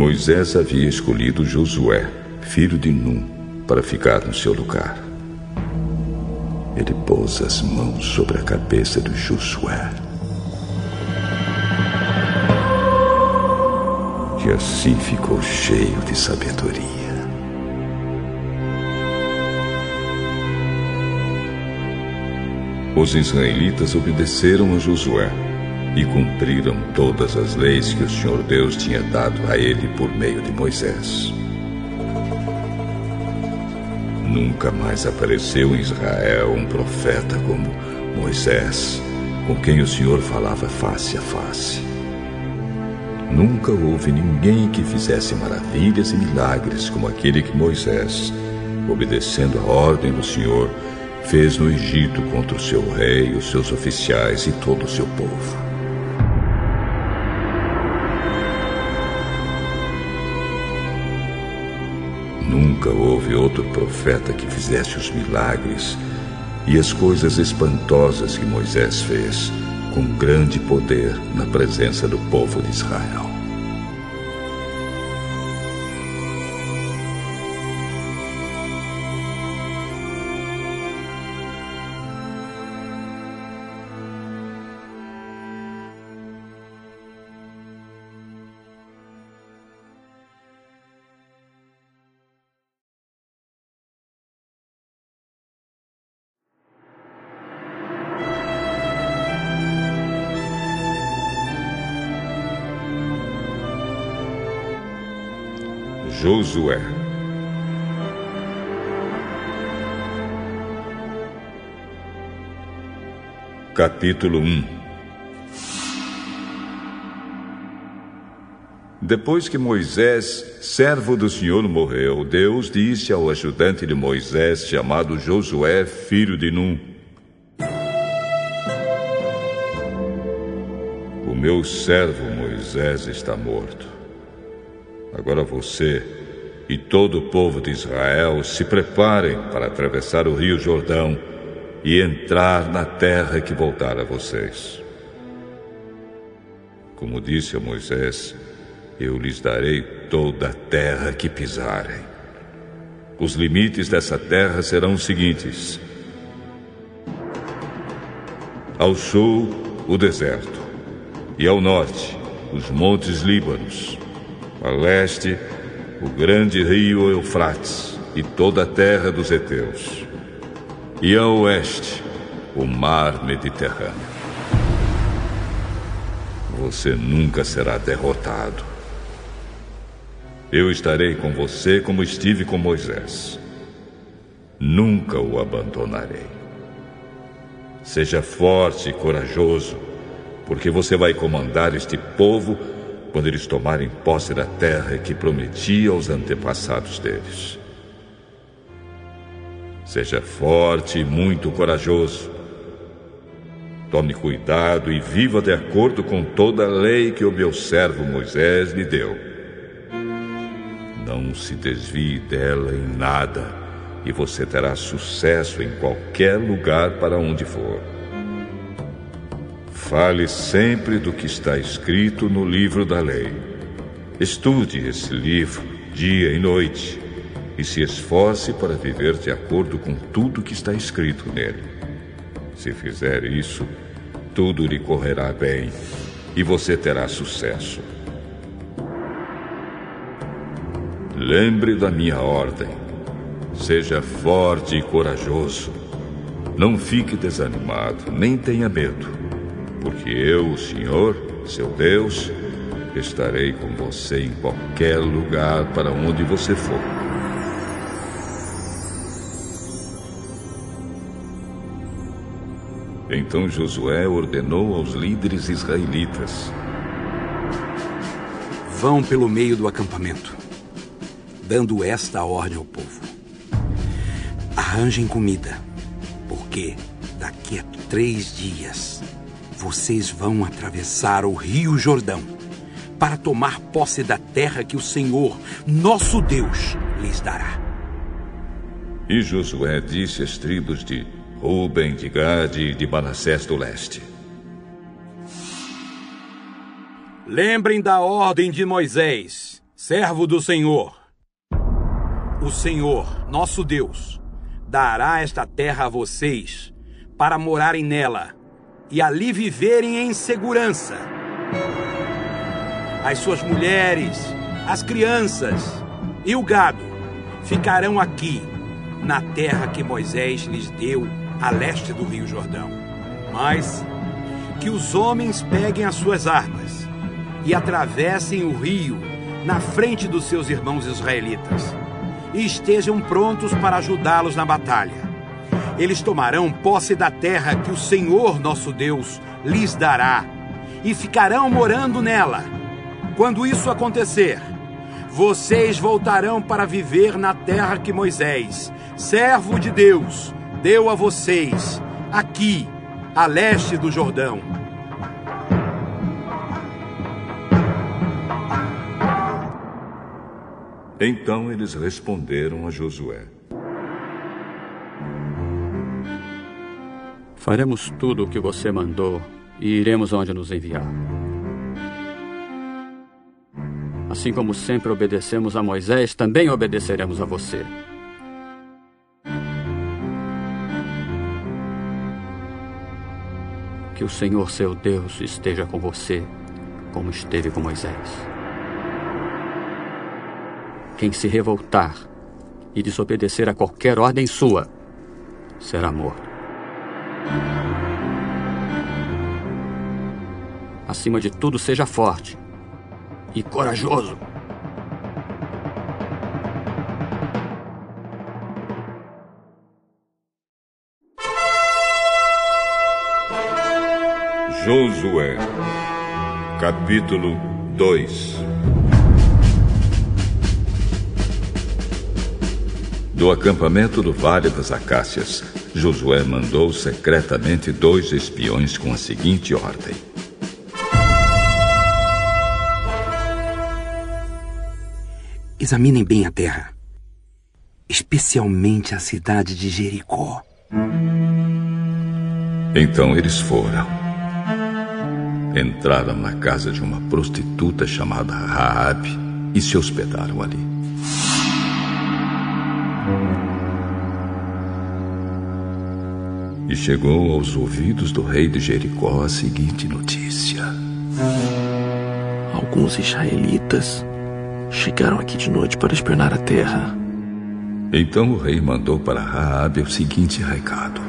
Moisés havia escolhido Josué, filho de Num, para ficar no seu lugar. Ele pôs as mãos sobre a cabeça de Josué. E assim ficou cheio de sabedoria. Os israelitas obedeceram a Josué e cumpriram todas as leis que o Senhor Deus tinha dado a ele por meio de Moisés. Nunca mais apareceu em Israel um profeta como Moisés, com quem o Senhor falava face a face. Nunca houve ninguém que fizesse maravilhas e milagres como aquele que Moisés, obedecendo a ordem do Senhor, fez no Egito contra o seu rei, os seus oficiais e todo o seu povo. Nunca houve outro profeta que fizesse os milagres e as coisas espantosas que Moisés fez, com grande poder na presença do povo de Israel. Josué. Capítulo 1 Depois que Moisés, servo do Senhor, morreu, Deus disse ao ajudante de Moisés, chamado Josué, filho de Num: O meu servo Moisés está morto. Agora você e todo o povo de Israel se preparem para atravessar o rio Jordão e entrar na terra que voltar a vocês. Como disse a Moisés, eu lhes darei toda a terra que pisarem. Os limites dessa terra serão os seguintes: ao sul, o deserto, e ao norte, os montes Líbanos, a leste, o grande rio Eufrates e toda a terra dos heteus, e a oeste, o mar Mediterrâneo. Você nunca será derrotado. Eu estarei com você como estive com Moisés. Nunca o abandonarei. Seja forte e corajoso, porque você vai comandar este povo quando eles tomarem posse da terra que prometi aos antepassados deles. Seja forte e muito corajoso. Tome cuidado e viva de acordo com toda a lei que o meu servo Moisés lhe deu. Não se desvie dela em nada, e você terá sucesso em qualquer lugar para onde for. Fale sempre do que está escrito no livro da lei. Estude esse livro dia e noite e se esforce para viver de acordo com tudo que está escrito nele. Se fizer isso, tudo lhe correrá bem e você terá sucesso. Lembre da minha ordem. Seja forte e corajoso. Não fique desanimado, nem tenha medo porque eu, o Senhor, seu Deus, estarei com você em qualquer lugar para onde você for. Então Josué ordenou aos líderes israelitas: Vão pelo meio do acampamento, dando esta ordem ao povo: Arranjem comida, porque daqui a três dias vocês vão atravessar o Rio Jordão para tomar posse da terra que o Senhor, nosso Deus, lhes dará. E Josué disse às tribos de Ruben, de Gade e de Manassés do leste: Lembrem da ordem de Moisés, servo do Senhor. O Senhor, nosso Deus, dará esta terra a vocês para morarem nela e ali viverem em segurança. As suas mulheres, as crianças e o gado ficarão aqui, na terra que Moisés lhes deu a leste do Rio Jordão. Mas que os homens peguem as suas armas e atravessem o rio na frente dos seus irmãos israelitas e estejam prontos para ajudá-los na batalha eles tomarão posse da terra que o Senhor nosso Deus lhes dará e ficarão morando nela. Quando isso acontecer, vocês voltarão para viver na terra que Moisés, servo de Deus, deu a vocês, aqui, a leste do Jordão. Então eles responderam a Josué: Faremos tudo o que você mandou e iremos onde nos enviar. Assim como sempre obedecemos a Moisés, também obedeceremos a você. Que o Senhor seu Deus esteja com você, como esteve com Moisés. Quem se revoltar e desobedecer a qualquer ordem sua será morto. Acima de tudo, seja forte e corajoso. Josué, capítulo 2 Do acampamento do Vale das Acácias, Josué mandou secretamente dois espiões com a seguinte ordem: Examinem bem a terra, especialmente a cidade de Jericó. Então eles foram. Entraram na casa de uma prostituta chamada Raabe e se hospedaram ali. E chegou aos ouvidos do rei de Jericó a seguinte notícia: Alguns israelitas chegaram aqui de noite para espionar a terra. Então o rei mandou para Raabe o seguinte recado: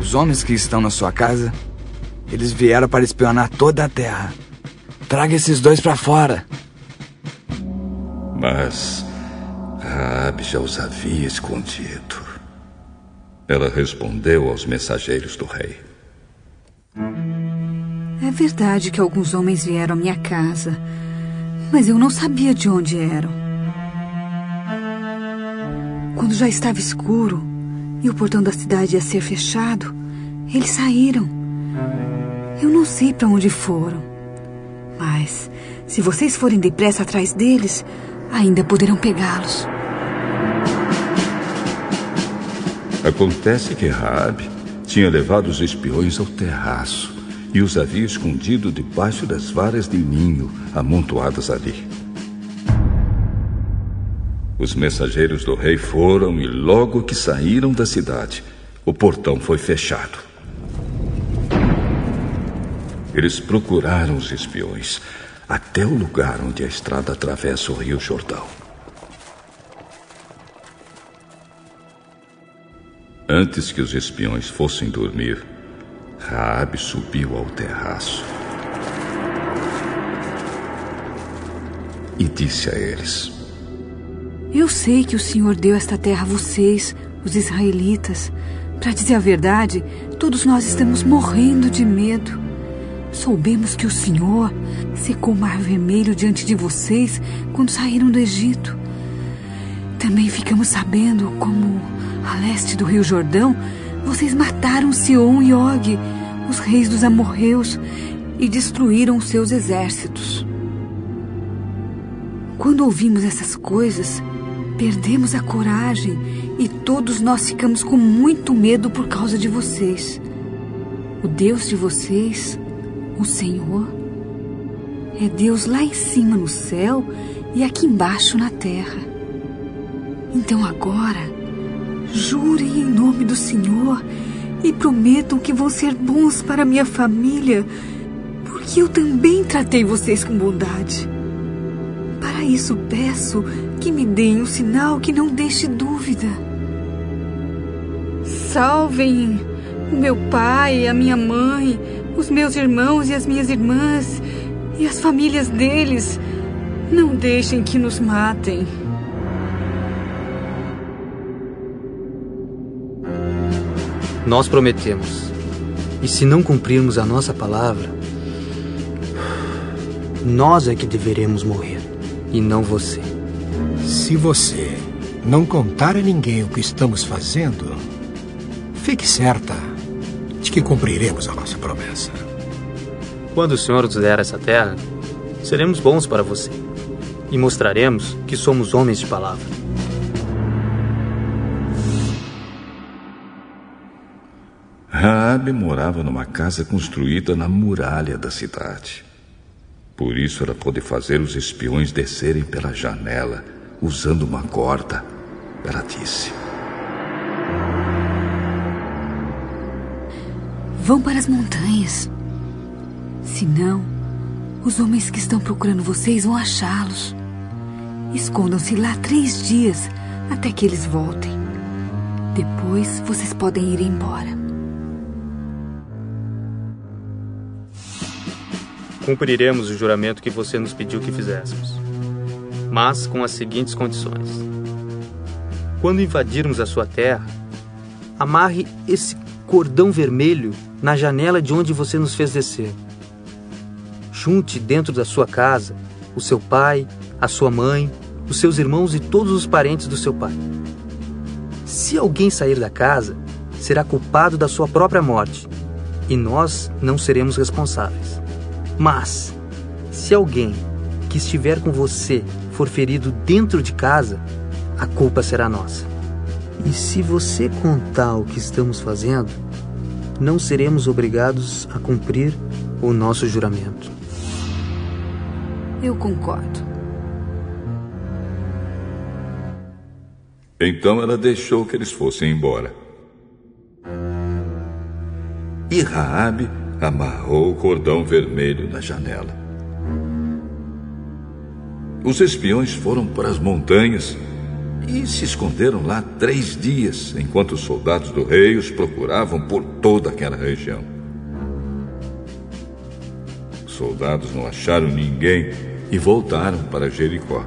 Os homens que estão na sua casa, eles vieram para espionar toda a terra. Traga esses dois para fora. Mas Raabe já os havia escondido. Ela respondeu aos mensageiros do rei. É verdade que alguns homens vieram à minha casa, mas eu não sabia de onde eram. Quando já estava escuro e o portão da cidade ia ser fechado, eles saíram. Eu não sei para onde foram. Mas, se vocês forem depressa atrás deles, ainda poderão pegá-los. Acontece que Raabe tinha levado os espiões ao terraço e os havia escondido debaixo das varas de ninho amontoadas ali. Os mensageiros do rei foram e logo que saíram da cidade, o portão foi fechado. Eles procuraram os espiões até o lugar onde a estrada atravessa o Rio Jordão. Antes que os espiões fossem dormir, Raabe subiu ao terraço e disse a eles: Eu sei que o Senhor deu esta terra a vocês, os israelitas. Para dizer a verdade, todos nós estamos morrendo de medo. Soubemos que o Senhor secou o Mar Vermelho diante de vocês quando saíram do Egito. Também ficamos sabendo como, a leste do Rio Jordão, vocês mataram Sion e Og, os reis dos amorreus, e destruíram seus exércitos. Quando ouvimos essas coisas, perdemos a coragem e todos nós ficamos com muito medo por causa de vocês. O Deus de vocês, o Senhor, é Deus lá em cima no céu e aqui embaixo na terra. Então agora, Jurem em nome do Senhor e prometam que vão ser bons para minha família, porque eu também tratei vocês com bondade. Para isso peço que me deem um sinal que não deixe dúvida. Salvem o meu pai, a minha mãe, os meus irmãos e as minhas irmãs e as famílias deles. Não deixem que nos matem. Nós prometemos. E se não cumprirmos a nossa palavra, nós é que deveremos morrer, e não você. Se você não contar a ninguém o que estamos fazendo, fique certa de que cumpriremos a nossa promessa. Quando o Senhor nos der essa terra, seremos bons para você e mostraremos que somos homens de palavra. Raabe morava numa casa construída na muralha da cidade. Por isso ela pôde fazer os espiões descerem pela janela usando uma corda. Ela disse: Vão para as montanhas. Senão, os homens que estão procurando vocês vão achá-los. Escondam-se lá três dias até que eles voltem. Depois vocês podem ir embora. Cumpriremos o juramento que você nos pediu que fizéssemos, mas com as seguintes condições. Quando invadirmos a sua terra, amarre esse cordão vermelho na janela de onde você nos fez descer. Junte dentro da sua casa o seu pai, a sua mãe, os seus irmãos e todos os parentes do seu pai. Se alguém sair da casa, será culpado da sua própria morte, e nós não seremos responsáveis. Mas, se alguém que estiver com você for ferido dentro de casa, a culpa será nossa. E se você contar o que estamos fazendo, não seremos obrigados a cumprir o nosso juramento. Eu concordo. Então ela deixou que eles fossem embora. e Raabe amarrou o cordão vermelho na janela. Os espiões foram para as montanhas e se esconderam lá três dias, enquanto os soldados do rei os procuravam por toda aquela região. Os soldados não acharam ninguém e voltaram para Jericó.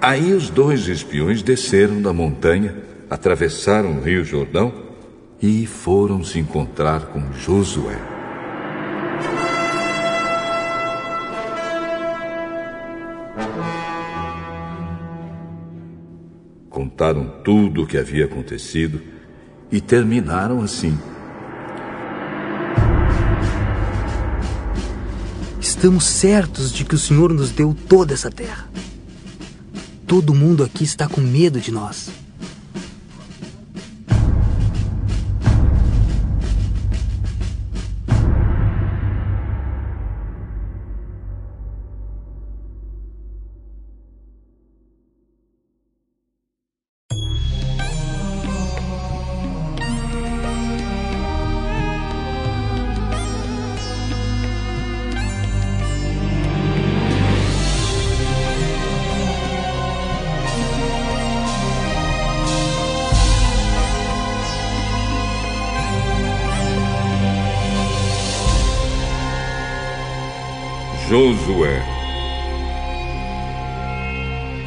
Aí os dois espiões desceram da montanha, atravessaram o rio Jordão e foram se encontrar com Josué. Contaram tudo o que havia acontecido e terminaram assim. Estamos certos de que o Senhor nos deu toda essa terra. Todo mundo aqui está com medo de nós.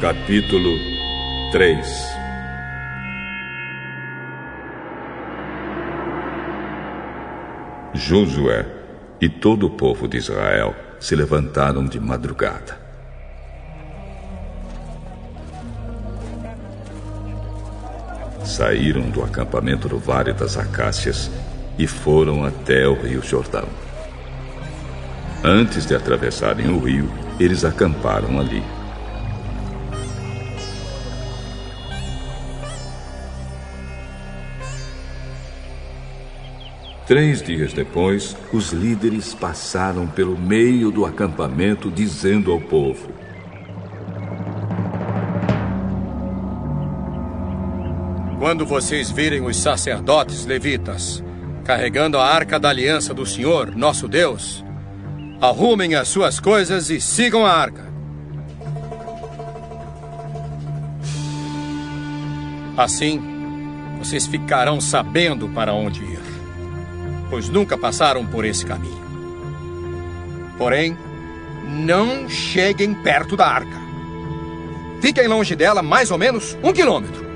Capítulo 3 Josué e todo o povo de Israel se levantaram de madrugada. Saíram do acampamento do Vale das Acácias e foram até o Rio Jordão. Antes de atravessarem o rio, eles acamparam ali. Três dias depois, os líderes passaram pelo meio do acampamento dizendo ao povo: Quando vocês virem os sacerdotes levitas carregando a arca da aliança do Senhor, nosso Deus, Arrumem as suas coisas e sigam a arca. Assim, vocês ficarão sabendo para onde ir, pois nunca passaram por esse caminho. Porém, não cheguem perto da arca. Fiquem longe dela mais ou menos um quilômetro.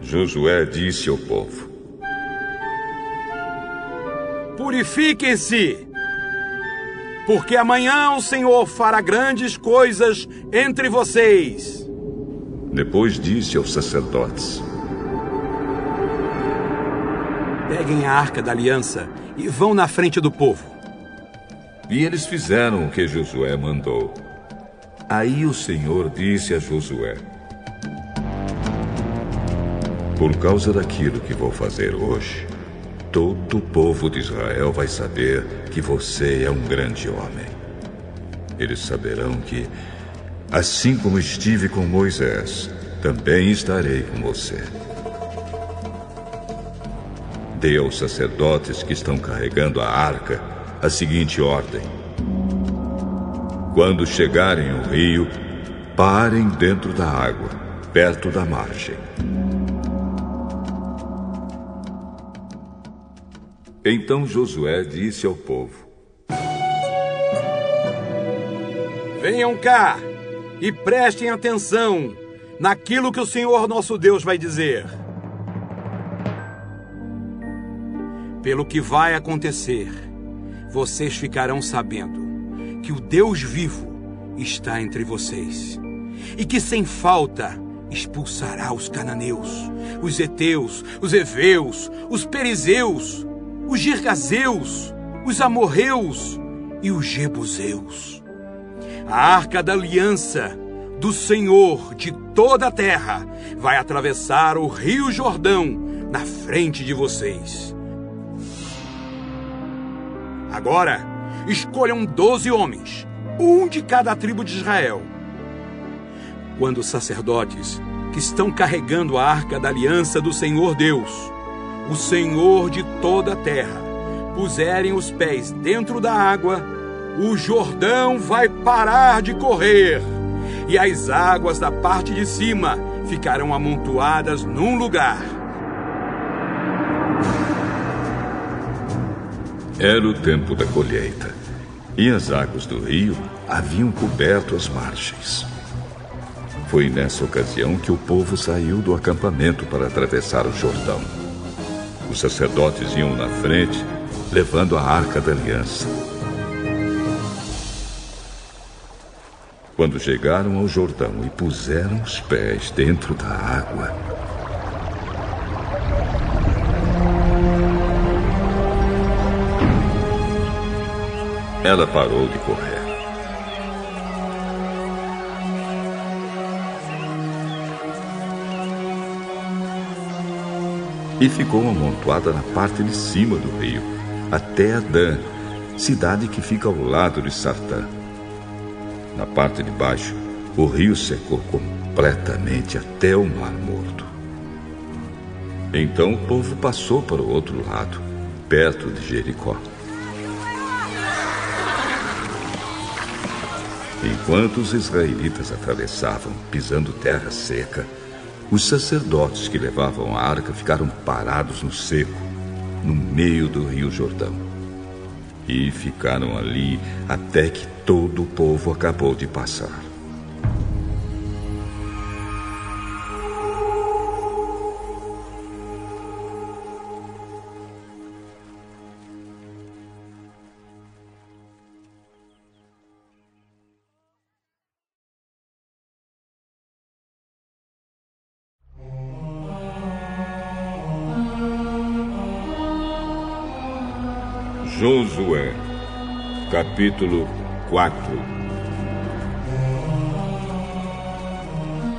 Josué disse ao povo: Purifiquem-se, porque amanhã o Senhor fará grandes coisas entre vocês. Depois disse aos sacerdotes: Peguem a arca da aliança e vão na frente do povo. E eles fizeram o que Josué mandou. Aí o Senhor disse a Josué: Por causa daquilo que vou fazer hoje, todo o povo de Israel vai saber que você é um grande homem. Eles saberão que, assim como estive com Moisés, também estarei com você. Dê aos sacerdotes que estão carregando a arca a seguinte ordem: Quando chegarem ao rio, parem dentro da água, perto da margem. Então Josué disse ao povo: Venham cá e prestem atenção naquilo que o Senhor nosso Deus vai dizer. Pelo que vai acontecer, vocês ficarão sabendo que o Deus vivo está entre vocês e que sem falta expulsará os cananeus, os heteus, os heveus, os perizeus, os Girgazeus, os Amorreus e os Jebuseus. A arca da aliança do Senhor de toda a terra vai atravessar o rio Jordão na frente de vocês. Agora, escolham doze homens, um de cada tribo de Israel. quando os sacerdotes que estão carregando a arca da aliança do Senhor Deus, o Senhor de toda a terra, puserem os pés dentro da água, o Jordão vai parar de correr e as águas da parte de cima ficarão amontoadas num lugar. Era o tempo da colheita e as águas do rio haviam coberto as margens. Foi nessa ocasião que o povo saiu do acampamento para atravessar o Jordão. Os sacerdotes iam na frente, levando a arca da aliança. Quando chegaram ao Jordão e puseram os pés dentro da água, ela parou de correr. E ficou amontoada na parte de cima do rio, até Adã, cidade que fica ao lado de Sartã. Na parte de baixo, o rio secou completamente até o Mar Morto. Então o povo passou para o outro lado, perto de Jericó. Enquanto os israelitas atravessavam, pisando terra seca, os sacerdotes que levavam a arca ficaram parados no seco, no meio do rio Jordão. E ficaram ali até que todo o povo acabou de passar. Josué, capítulo 4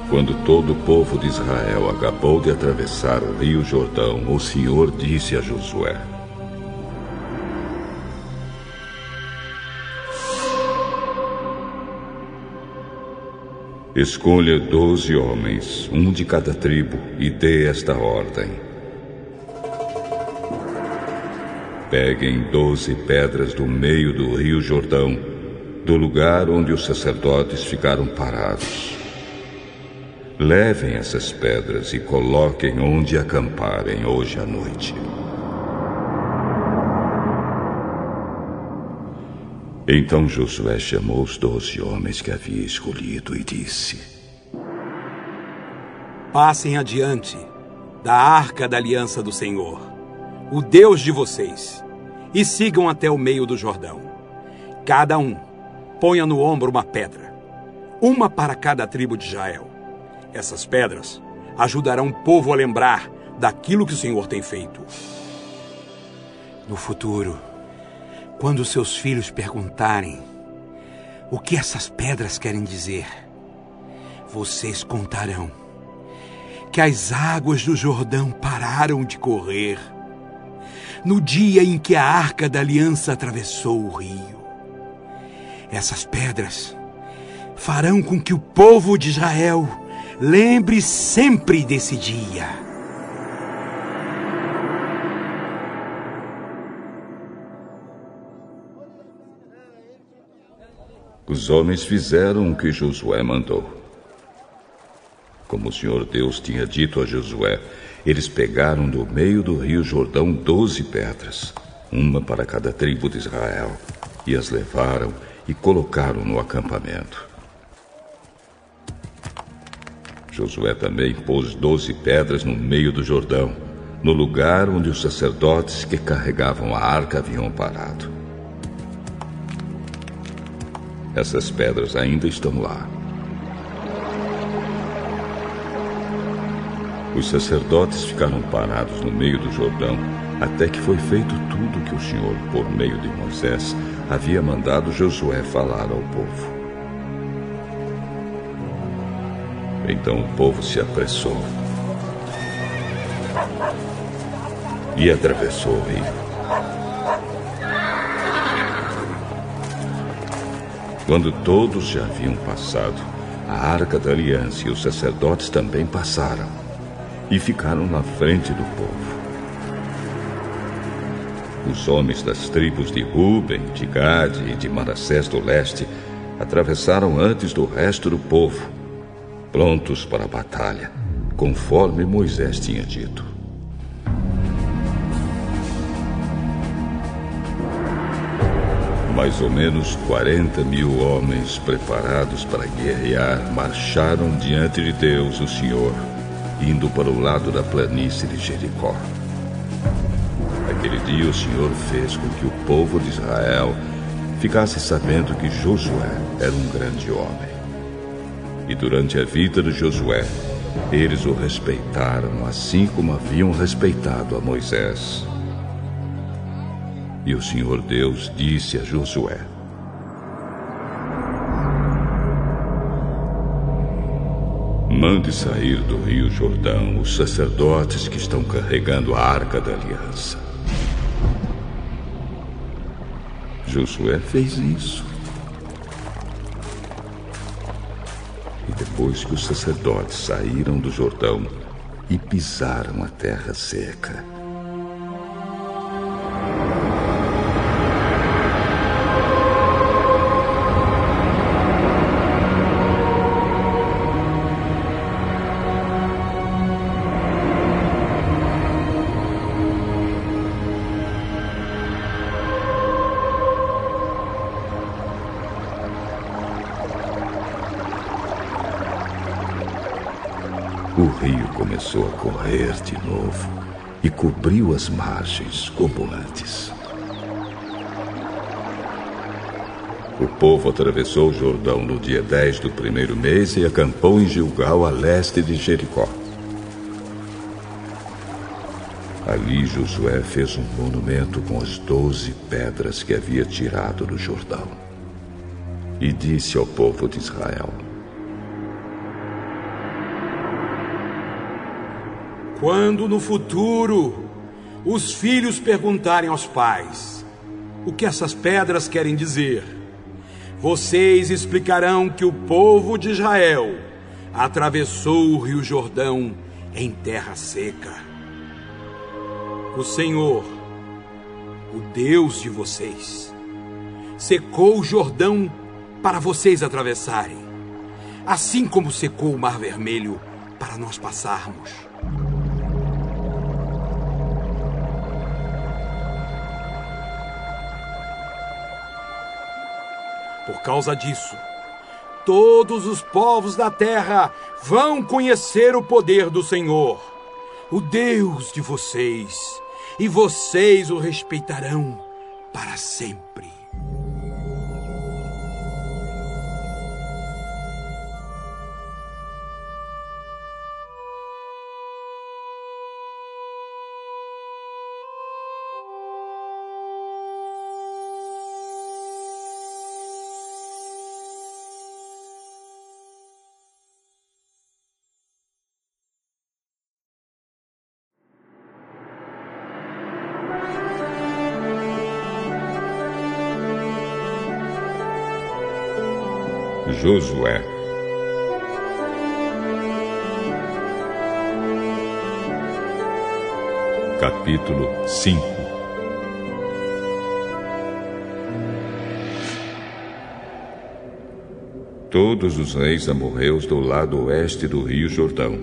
Quando todo o povo de Israel acabou de atravessar o rio Jordão, o Senhor disse a Josué: Escolha doze homens, um de cada tribo, e dê esta ordem. Peguem doze pedras do meio do rio Jordão, do lugar onde os sacerdotes ficaram parados. Levem essas pedras e coloquem onde acamparem hoje à noite. Então Josué chamou os doze homens que havia escolhido e disse: Passem adiante da arca da aliança do Senhor, o Deus de vocês, e sigam até o meio do Jordão. Cada um ponha no ombro uma pedra, uma para cada tribo de Israel. Essas pedras ajudarão o povo a lembrar daquilo que o Senhor tem feito. No futuro, quando seus filhos perguntarem o que essas pedras querem dizer, vocês contarão que as águas do Jordão pararam de correr no dia em que a arca da aliança atravessou o rio. Essas pedras farão com que o povo de Israel lembre sempre desse dia. Os homens fizeram o que Josué mandou. Como o Senhor Deus tinha dito a Josué, eles pegaram do meio do rio Jordão doze pedras, uma para cada tribo de Israel, e as levaram e colocaram no acampamento. Josué também pôs doze pedras no meio do Jordão, no lugar onde os sacerdotes que carregavam a arca haviam parado. Essas pedras ainda estão lá. Os sacerdotes ficaram parados no meio do Jordão até que foi feito tudo que o Senhor, por meio de Moisés, havia mandado Josué falar ao povo. Então o povo se apressou e atravessou o rio. Quando todos já haviam passado, a arca da aliança e os sacerdotes também passaram e ficaram na frente do povo. Os homens das tribos de Ruben, de Gade e de Manassés do leste atravessaram antes do resto do povo, prontos para a batalha, conforme Moisés tinha dito. Mais ou menos 40 mil homens preparados para guerrear marcharam diante de Deus, o Senhor, indo para o lado da planície de Jericó. Aquele dia o Senhor fez com que o povo de Israel ficasse sabendo que Josué era um grande homem. E durante a vida de Josué, eles o respeitaram assim como haviam respeitado a Moisés. E o Senhor Deus disse a Josué: Mande sair do rio Jordão os sacerdotes que estão carregando a arca da aliança. Josué fez isso. E depois que os sacerdotes saíram do Jordão e pisaram a terra seca, correr de novo e cobriu as margens como antes. O povo atravessou o Jordão no dia 10 do primeiro mês e acampou em Gilgal, a leste de Jericó. Ali Josué fez um monumento com as doze pedras que havia tirado do Jordão. E disse ao povo de Israel: Quando no futuro os filhos perguntarem aos pais o que essas pedras querem dizer, vocês explicarão que o povo de Israel atravessou o rio Jordão em terra seca. O Senhor, o Deus de vocês, secou o Jordão para vocês atravessarem, assim como secou o Mar Vermelho para nós passarmos. Causa disso, todos os povos da terra vão conhecer o poder do Senhor, o Deus de vocês, e vocês o respeitarão para sempre. Josué. Capítulo 5 Todos os reis amorreus do lado oeste do rio Jordão,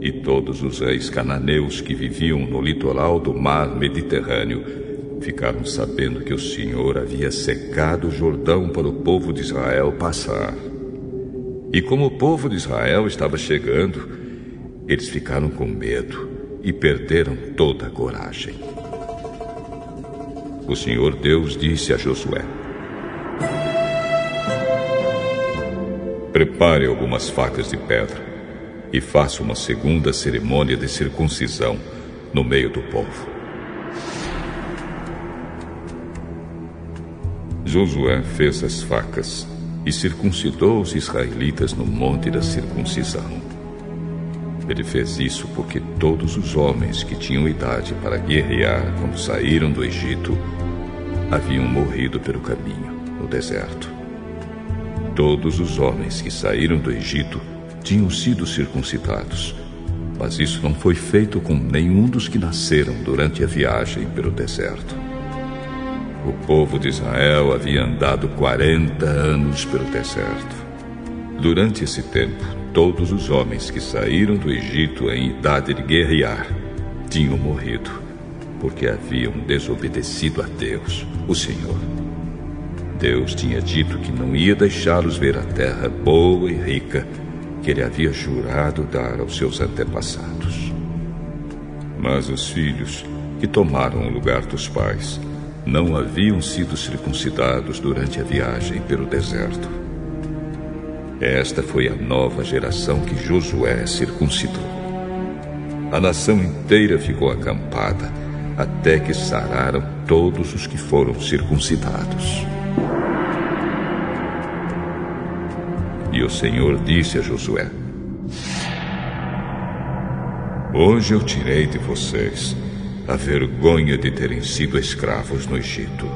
e todos os reis cananeus que viviam no litoral do mar Mediterrâneo, ficaram sabendo que o Senhor havia secado o Jordão para o povo de Israel passar. E como o povo de Israel estava chegando, eles ficaram com medo e perderam toda a coragem. O Senhor Deus disse a Josué: Prepare algumas facas de pedra e faça uma segunda cerimônia de circuncisão no meio do povo. Josué fez as facas e circuncidou os israelitas no monte da circuncisão. Ele fez isso porque todos os homens que tinham idade para guerrear quando saíram do Egito haviam morrido pelo caminho, no deserto. Todos os homens que saíram do Egito tinham sido circuncidados, mas isso não foi feito com nenhum dos que nasceram durante a viagem pelo deserto. O povo de Israel havia andado 40 anos pelo deserto. Durante esse tempo, todos os homens que saíram do Egito em idade de guerrear tinham morrido, porque haviam desobedecido a Deus, o Senhor. Deus tinha dito que não ia deixá-los ver a terra boa e rica que ele havia jurado dar aos seus antepassados. Mas os filhos que tomaram o lugar dos pais não haviam sido circuncidados durante a viagem pelo deserto. Esta foi a nova geração que Josué circuncidou. A nação inteira ficou acampada até que sararam todos os que foram circuncidados. E o Senhor disse a Josué: Hoje eu tirei de vocês a vergonha de terem sido escravos no Egito.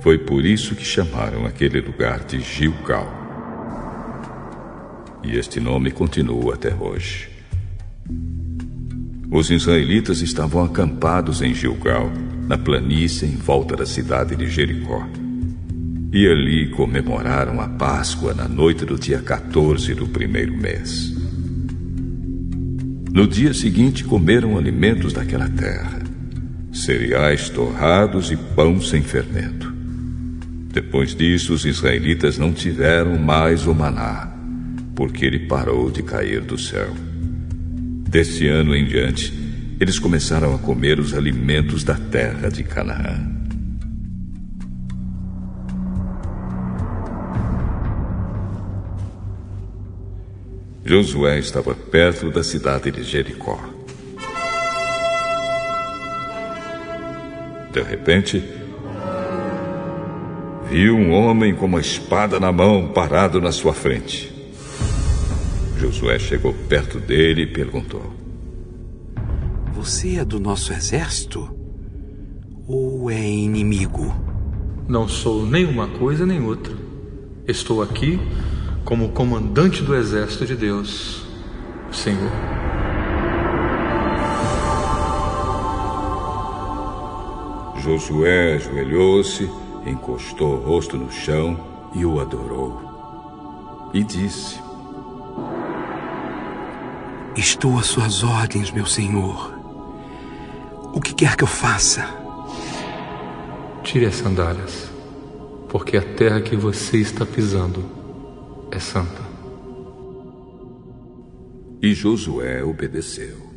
Foi por isso que chamaram aquele lugar de Gilgal. E este nome continua até hoje. Os israelitas estavam acampados em Gilgal, na planície em volta da cidade de Jericó. E ali comemoraram a Páscoa na noite do dia 14 do primeiro mês. No dia seguinte, comeram alimentos daquela terra, cereais torrados e pão sem fermento. Depois disso, os israelitas não tiveram mais o maná, porque ele parou de cair do céu. Desse ano em diante, eles começaram a comer os alimentos da terra de Canaã. Josué estava perto da cidade de Jericó. De repente, viu um homem com uma espada na mão parado na sua frente. Josué chegou perto dele e perguntou: Você é do nosso exército? Ou é inimigo? Não sou nem uma coisa nem outra. Estou aqui como comandante do exército de Deus, Senhor. Josué ajoelhou-se, encostou o rosto no chão e o adorou. E disse: Estou às suas ordens, meu senhor. O que quer que eu faça? Tire as sandálias, porque a terra que você está pisando é santa. E Josué obedeceu.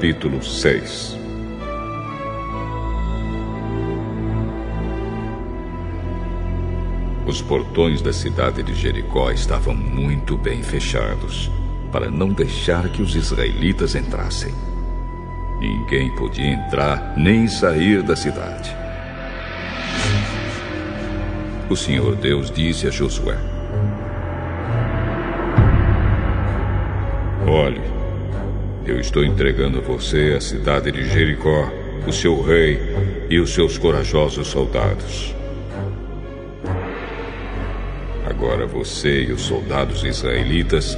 Capítulo 6 Os portões da cidade de Jericó estavam muito bem fechados, para não deixar que os israelitas entrassem. Ninguém podia entrar nem sair da cidade o Senhor Deus disse a Josué: Olhe, eu estou entregando a você a cidade de Jericó, o seu rei e os seus corajosos soldados. Agora você e os soldados israelitas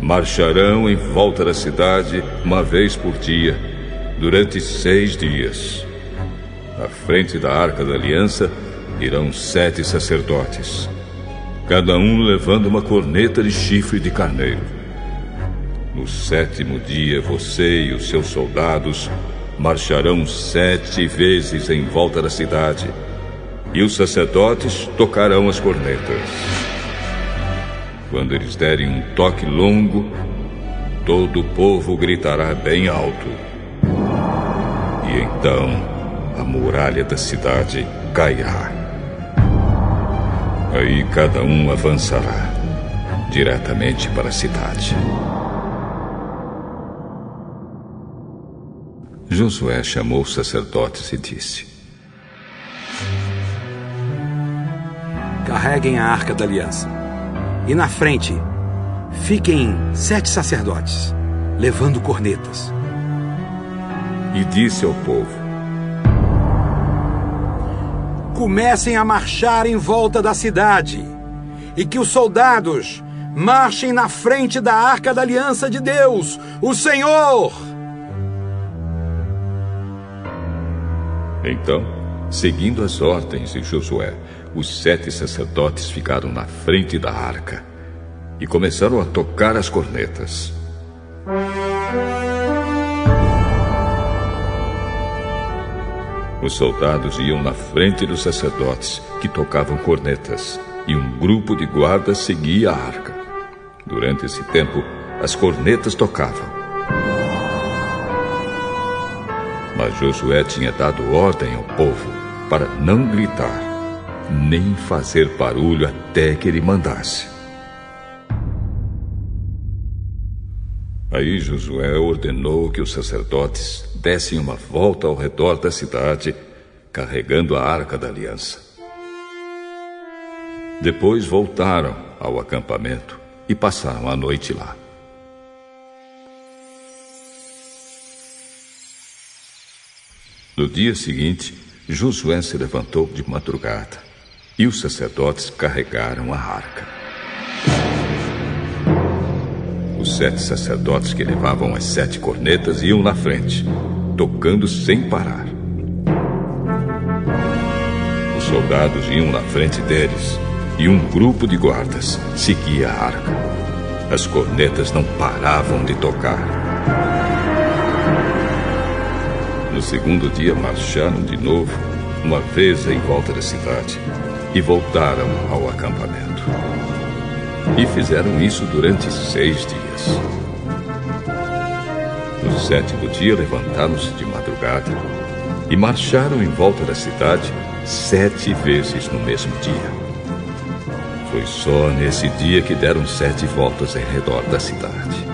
marcharão em volta da cidade uma vez por dia, durante seis dias. Na frente da arca da aliança, irão sete sacerdotes, cada um levando uma corneta de chifre de carneiro. No sétimo dia, você e os seus soldados marcharão sete vezes em volta da cidade, e os sacerdotes tocarão as cornetas. Quando eles derem um toque longo, todo o povo gritará bem alto. E então a muralha da cidade cairá. Aí cada um avançará diretamente para a cidade. Josué chamou os sacerdotes e disse: Carreguem a arca da aliança. E na frente, fiquem sete sacerdotes, levando cornetas. E disse ao povo: Comecem a marchar em volta da cidade, e que os soldados marchem na frente da arca da aliança de Deus, o Senhor. Então, seguindo as ordens de Josué, os sete sacerdotes ficaram na frente da arca e começaram a tocar as cornetas. Os soldados iam na frente dos sacerdotes, que tocavam cornetas, e um grupo de guardas seguia a arca. Durante esse tempo, as cornetas tocavam. Mas Josué tinha dado ordem ao povo para não gritar, nem fazer barulho até que ele mandasse. Aí Josué ordenou que os sacerdotes dessem uma volta ao redor da cidade, carregando a arca da aliança. Depois voltaram ao acampamento e passaram a noite lá. No dia seguinte, Josué se levantou de madrugada e os sacerdotes carregaram a arca. Os sete sacerdotes que levavam as sete cornetas iam na frente, tocando sem parar. Os soldados iam na frente deles e um grupo de guardas seguia a arca. As cornetas não paravam de tocar. No segundo dia, marcharam de novo, uma vez em volta da cidade, e voltaram ao acampamento. E fizeram isso durante seis dias. No sétimo dia, levantaram-se de madrugada e marcharam em volta da cidade sete vezes no mesmo dia. Foi só nesse dia que deram sete voltas em redor da cidade.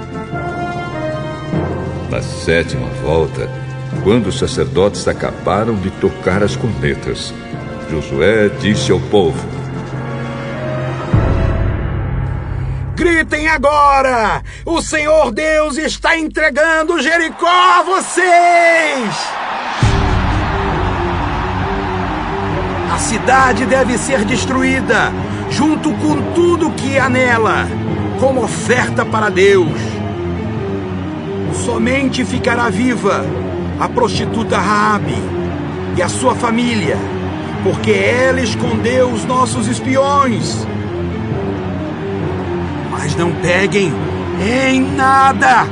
Na sétima volta, quando os sacerdotes acabaram de tocar as cornetas, Josué disse ao povo: Gritem agora! O Senhor Deus está entregando Jericó a vocês! A cidade deve ser destruída, junto com tudo que há nela, como oferta para Deus. Somente ficará viva a prostituta Raabe e a sua família, porque ela escondeu os nossos espiões. Mas não peguem em nada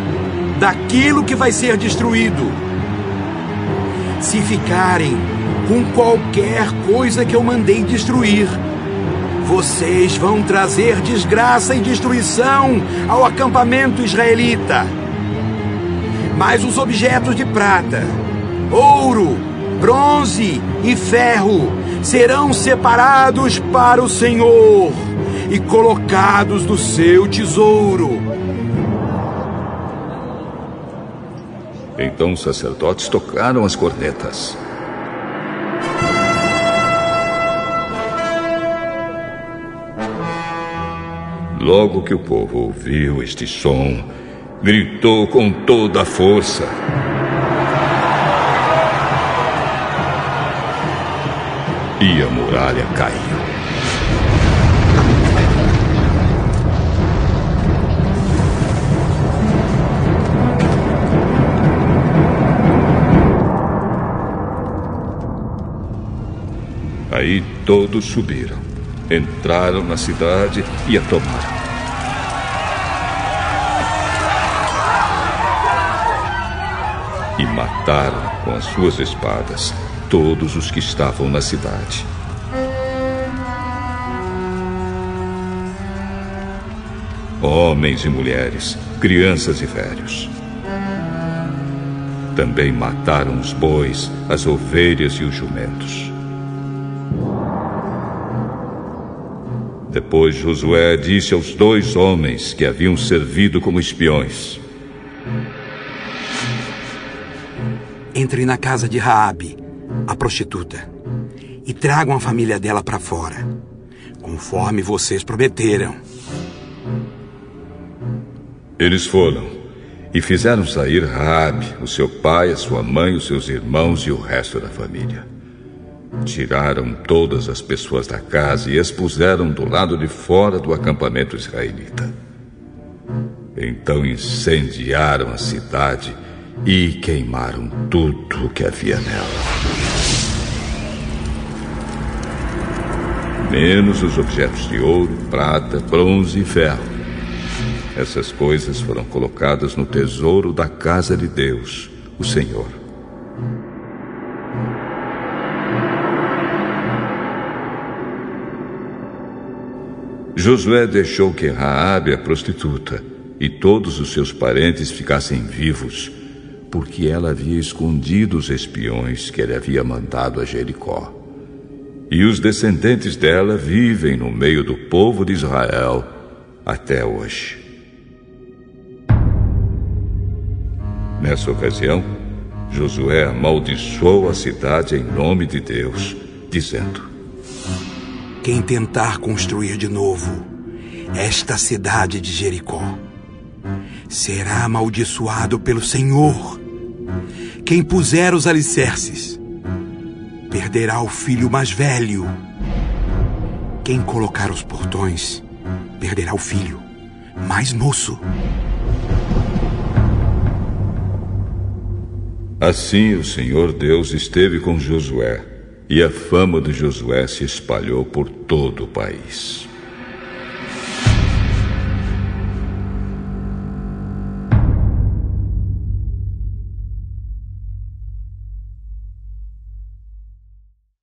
daquilo que vai ser destruído. Se ficarem com qualquer coisa que eu mandei destruir, vocês vão trazer desgraça e destruição ao acampamento israelita. Mas os objetos de prata, ouro, bronze e ferro serão separados para o Senhor e colocados no seu tesouro. Então os sacerdotes tocaram as cornetas. Logo que o povo ouviu este som, gritou com toda a força. E a muralha caiu. Aí todos subiram, entraram na cidade e a tomaram. Mataram com as suas espadas todos os que estavam na cidade. Homens e mulheres, crianças e velhos. Também mataram os bois, as ovelhas e os jumentos. Depois Josué disse aos dois homens que haviam servido como espiões: Entrem na casa de Raabe, a prostituta, e tragam a família dela para fora, conforme vocês prometeram. Eles foram e fizeram sair Raabe, o seu pai, a sua mãe, os seus irmãos e o resto da família. Tiraram todas as pessoas da casa e expuseram do lado de fora do acampamento israelita. Então incendiaram a cidade e queimaram tudo o que havia nela. Menos os objetos de ouro, prata, bronze e ferro. Essas coisas foram colocadas no tesouro da casa de Deus, o Senhor. Josué deixou que Raabe, a prostituta, e todos os seus parentes ficassem vivos, porque ela havia escondido os espiões que ele havia mandado a Jericó. E os descendentes dela vivem no meio do povo de Israel até hoje. Nessa ocasião, Josué amaldiçoou a cidade em nome de Deus, dizendo: quem tentar construir de novo esta cidade de Jericó será amaldiçoado pelo Senhor. Quem puser os alicerces perderá o filho mais velho. Quem colocar os portões perderá o filho mais moço. Assim o Senhor Deus esteve com Josué e a fama de Josué se espalhou por todo o país.